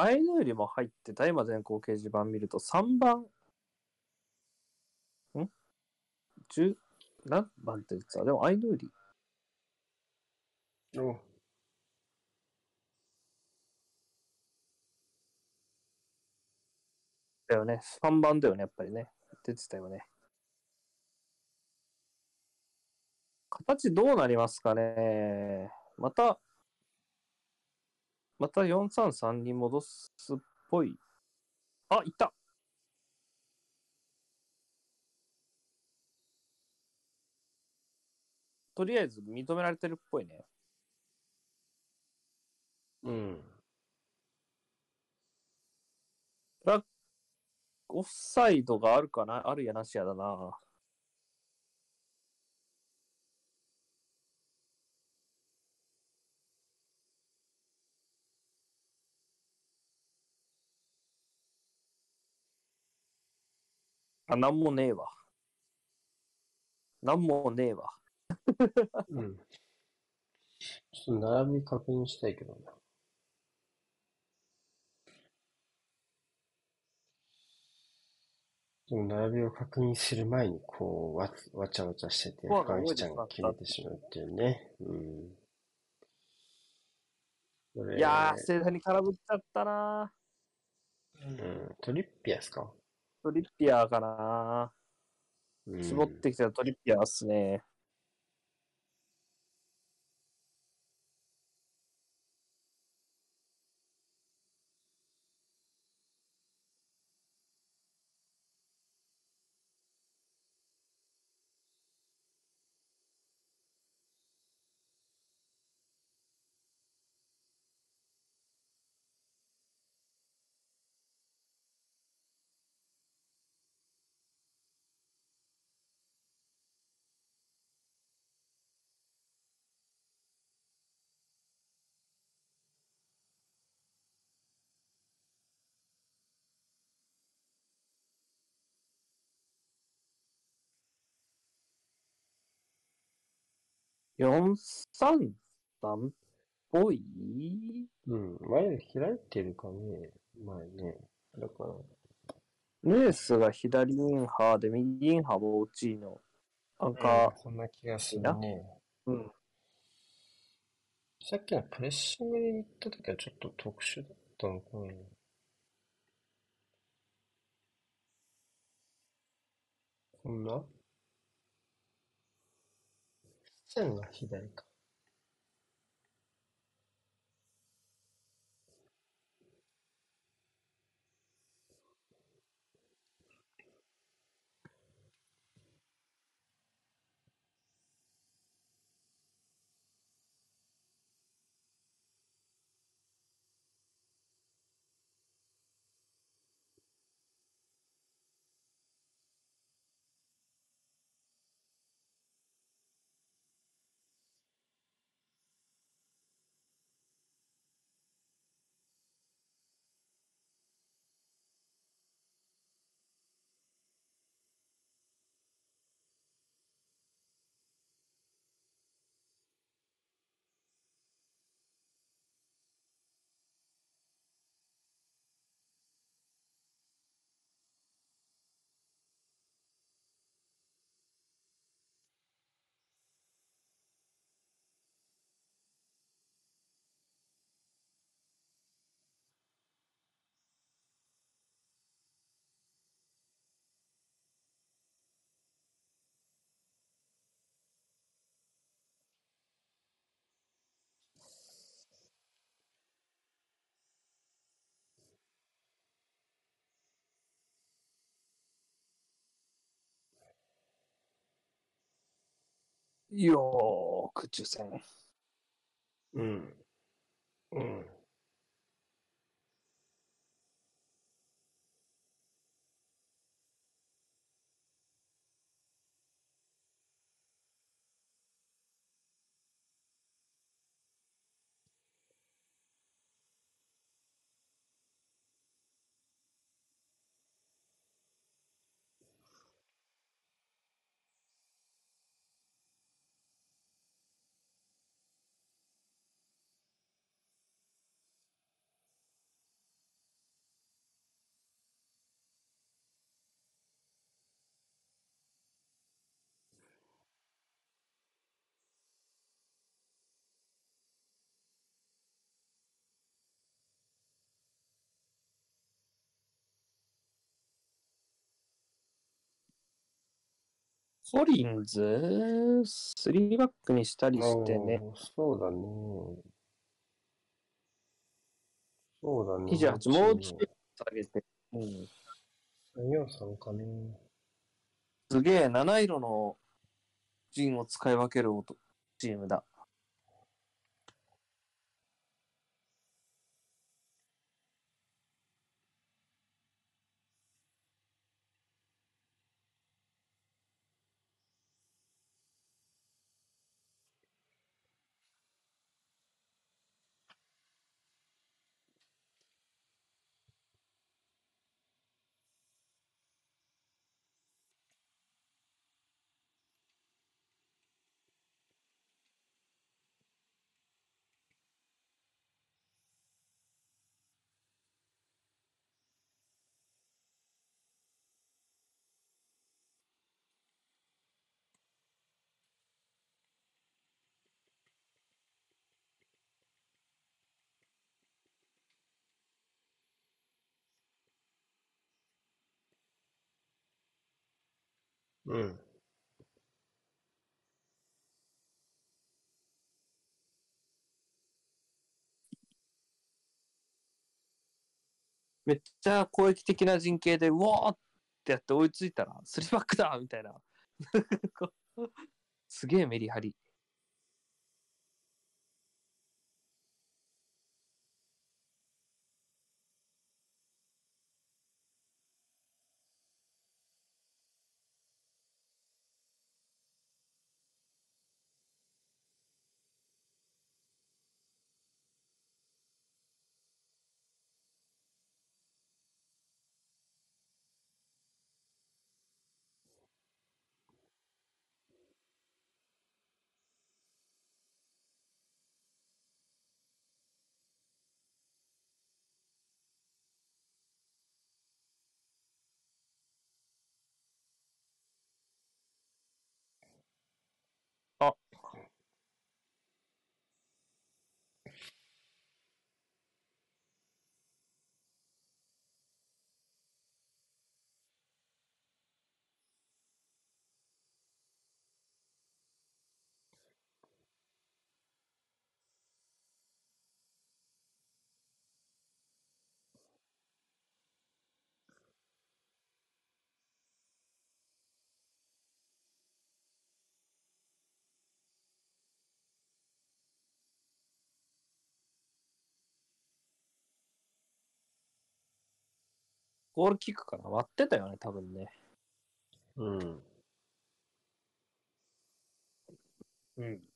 アイヌよりも入ってた今全校掲示板見ると3番ん ?10? 何？番って言ってたでも、アイヌーリ。おだよね。3番だよね、やっぱりね。出てたよね。形どうなりますかねまた、また433に戻すっぽい。あ、いったとりあえず認められてるっぽいね。うん。オフサイドがあるかな？あるやなしやだな。あ、なんもねえわ。なんもねえわ。うん。ちょっと並び確認したいけどな。でも並びを確認する前に、こう、わわちゃわちゃしてて、深垣ちゃんが決めてしまうっていうね。うん。いやー、盛大に空振っちゃったなうん、トリッピアですか、トリッピアーかなうん、絞ってきたらトリッピアーっすね。433っぽい？うん、前開いてるかね、前ね。だから、ヌースが左インハーで、右インハーボーチーノ。なんか、そんな気がするね。うん。さっきのプレッシングで行った時はちょっと特殊だったのかな。こんな？線が左か。よーく抽選。うん。うん。コリンズ、3バックにしたりしてね、そうだね。そうだね。28、もうちょい下げて、うん、343かね。すげえ、七色の陣を使い分ける音チームだ。うん。めっちゃ攻撃的な陣形で、うわってやって追いついたら、スリーバックだみたいな。すげえメリハリ。ゴールキックかな？割ってたよね、多分ね。うん。うん。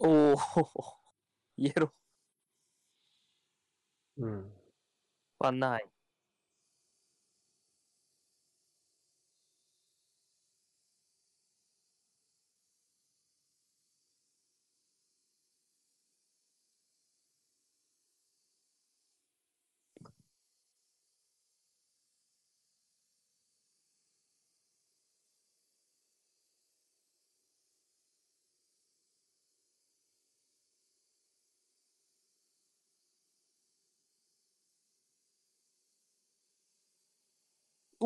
おお、イエローうん。はない。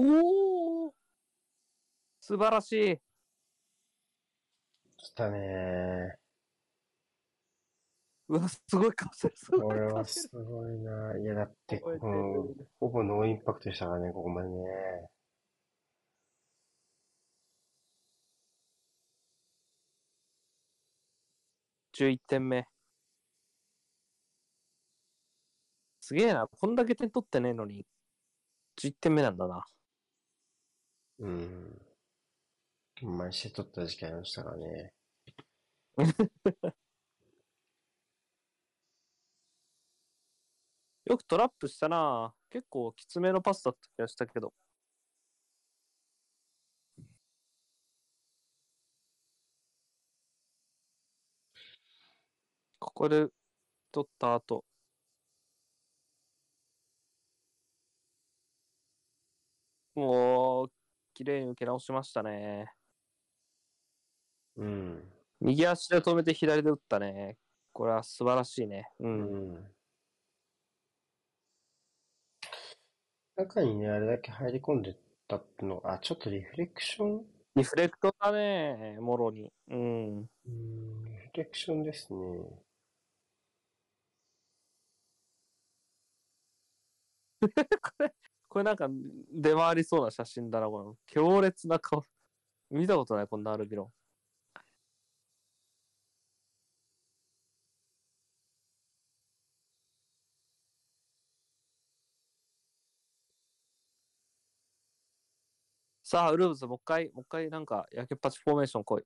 おお素晴らしい。来たねうわ、すごい顔してる。すー。ごいこれ顔してはすごいな。いや、だって、うるん、ほぼノーインパクトでしたからね、ここまでね。る。11点目。すげえな。こんだけ点取ってねえのに、11点目なんだな。うん。毎試取った時期ありましたからね。よくトラップしたな。結構きつめのパスだった気がしたけど。ここで取った後。もう、綺麗に受け直しましたね。うん。右足で止めて左で打ったね。これは素晴らしいね。う。うんん。中にね、あれだけ入り込んでたってのあ、ちょっとリフレクション？リフレクトだね、もろに。うん。うん、リフレクションですね。これ、これなんか出回りそうな写真だな、この強烈な顔。見たことない、こんなアルビロン。さあ、ウルブズ、もう一回、もう一回、なんか、焼けっぱちフォーメーション来い。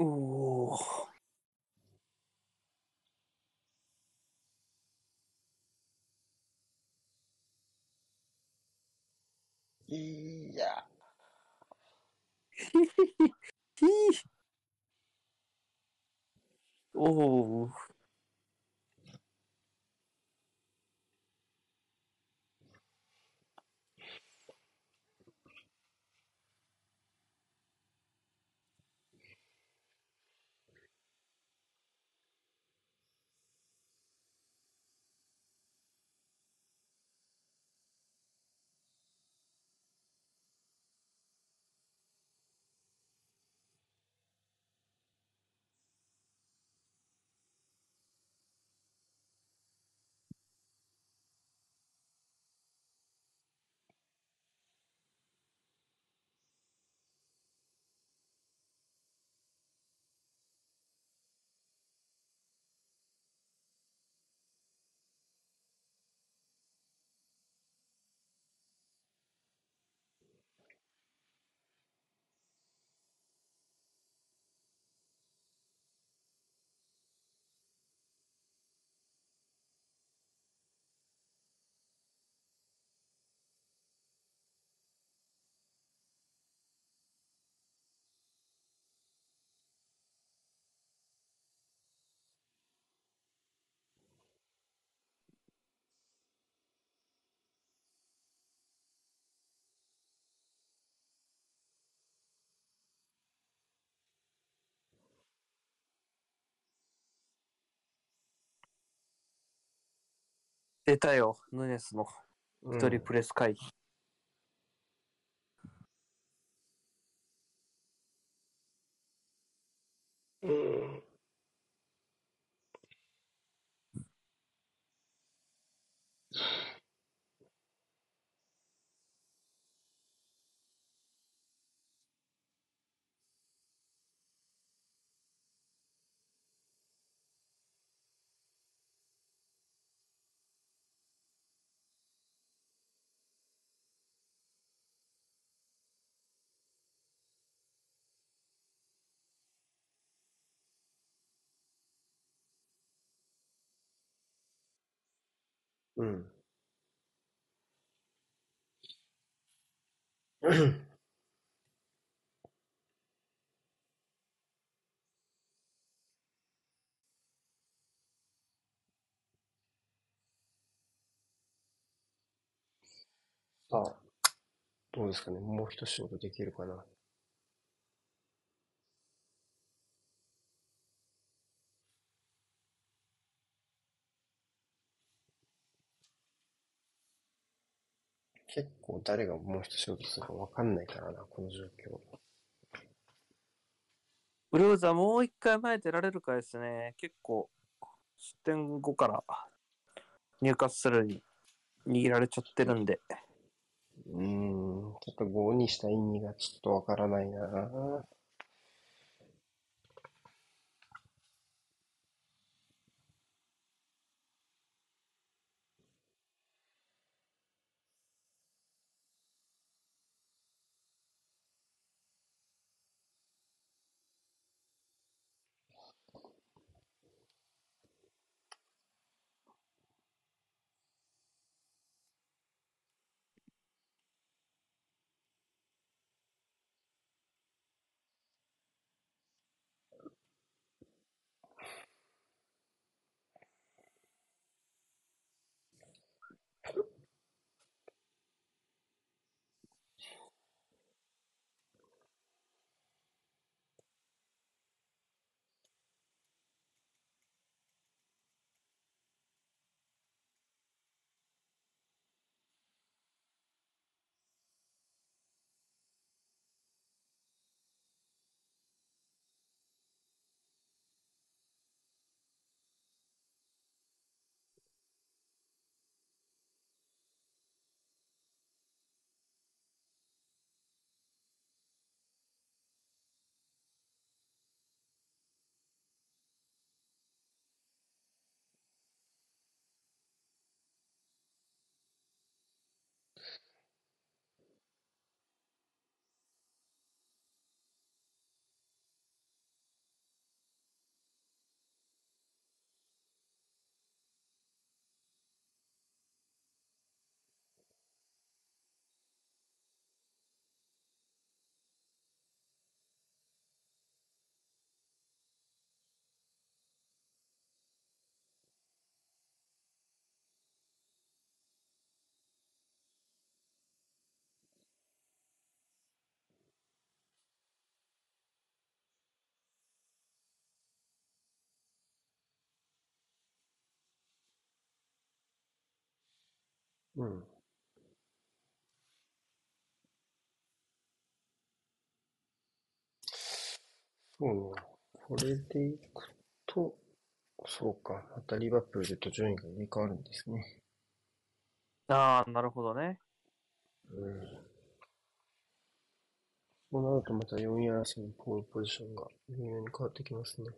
おお。いや。おお。出たよ、ヌネスのうん一人プレス会議。うんうん。さあ、どうですかね。もう一仕事できるかな。結構誰がもう一仕事するかわかんないからな、この状況。ブルーズはもう一回前出られるかですね。結構、失点後から入荷するに握られちゃってるんで。うーん、ちょっと5にした意味がちょっとわからないな。うん。そうね。これでいくと、そうか。またリバプールと順位が入れ替わるんですね。ああ、なるほどね。うん。そうなるとまた4位争いのポールポジションが微妙に変わってきますね。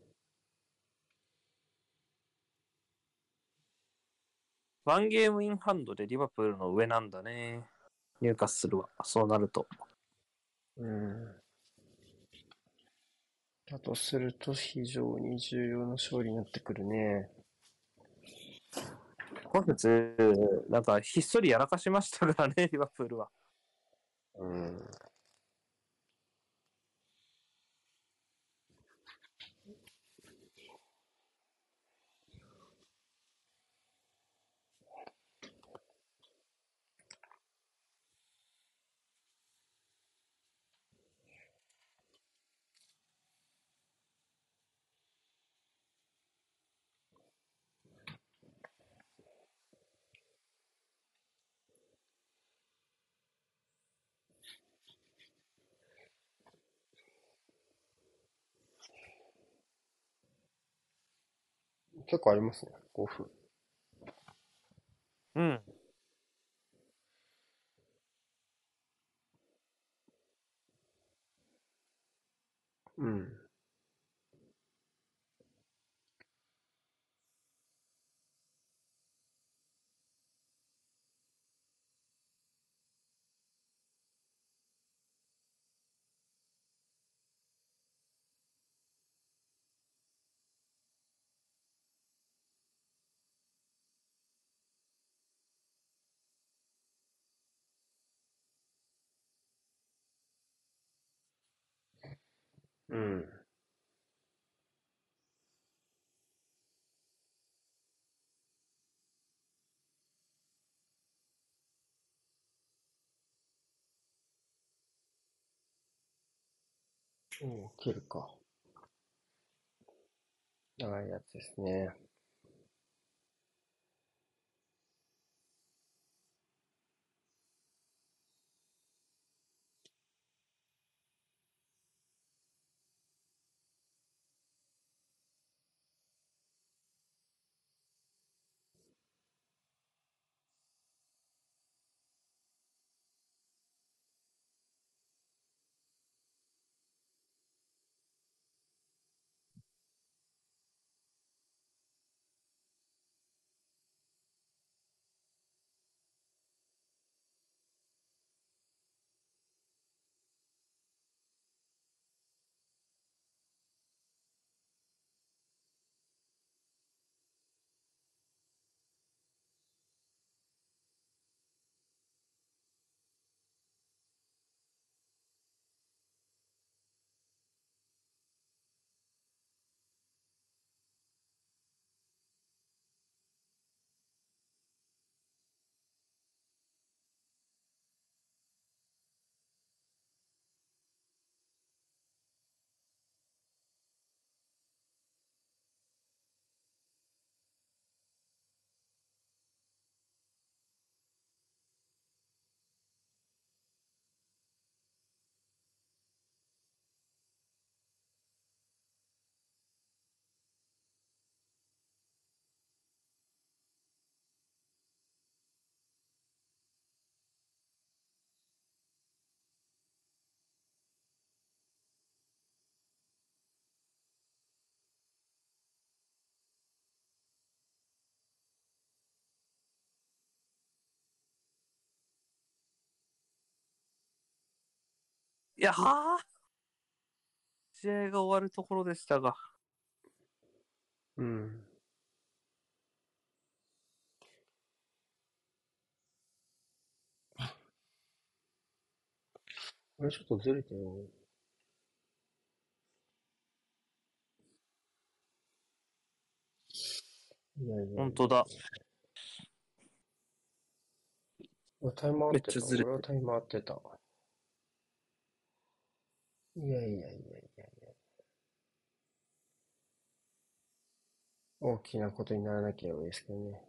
ワンゲームインハンドでリバプールの上なんだね。入荷するわ。そうなると。うん。だとすると非常に重要な勝利になってくるね。今節、なんかひっそりやらかしましたからね、リバプールは。うん。結構ありますね、5分。うん。うん。うん。うん、切るか。長いやつですね。いやはあ試合が終わるところでしたが。うん。これちょっとずれてるね。いやいやいや本当だ。俺タイマー合ってた。めっちゃずれてる俺はタイマー合ってた。いやいやいやいやいや。大きなことにならなければいいですけどね。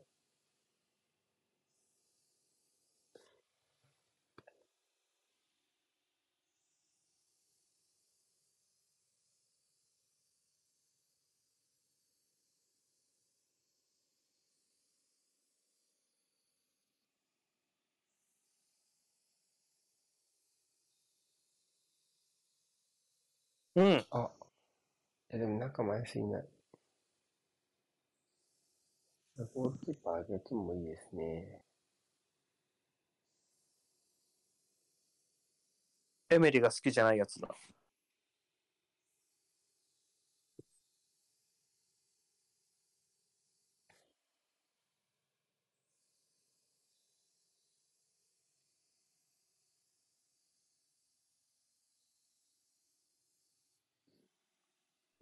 うん。あ、え、でも中マイスいない。ゴールキーパー上げてもいいですね。エメリが好きじゃないやつだ。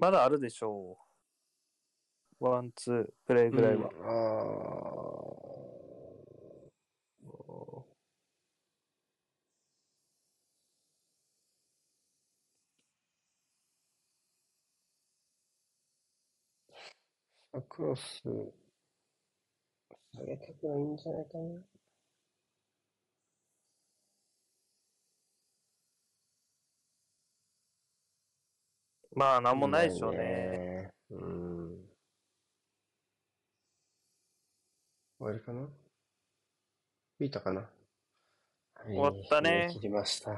まだあるでしょう。ワン、ツー、プレイぐらいは。うん、あーあクロス、下げたくないんじゃないかな。まあ、なんもないでしょうね。ね。うん。終わりかな？吹いたかな？終わったね逃げ切りました。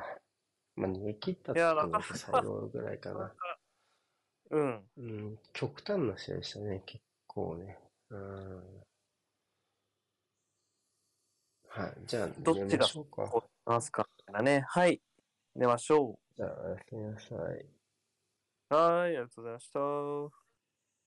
まあ、逃げ切ったっていや言ってもなかなか最後ぐらいかな。うん。うん、極端な試合でしたね、結構ね。うん。はい、じゃあ、どっちが寝ましょうか。か。ね。はい。寝ましょじゃあ、おやすみなさい。はい。ありがとうございました。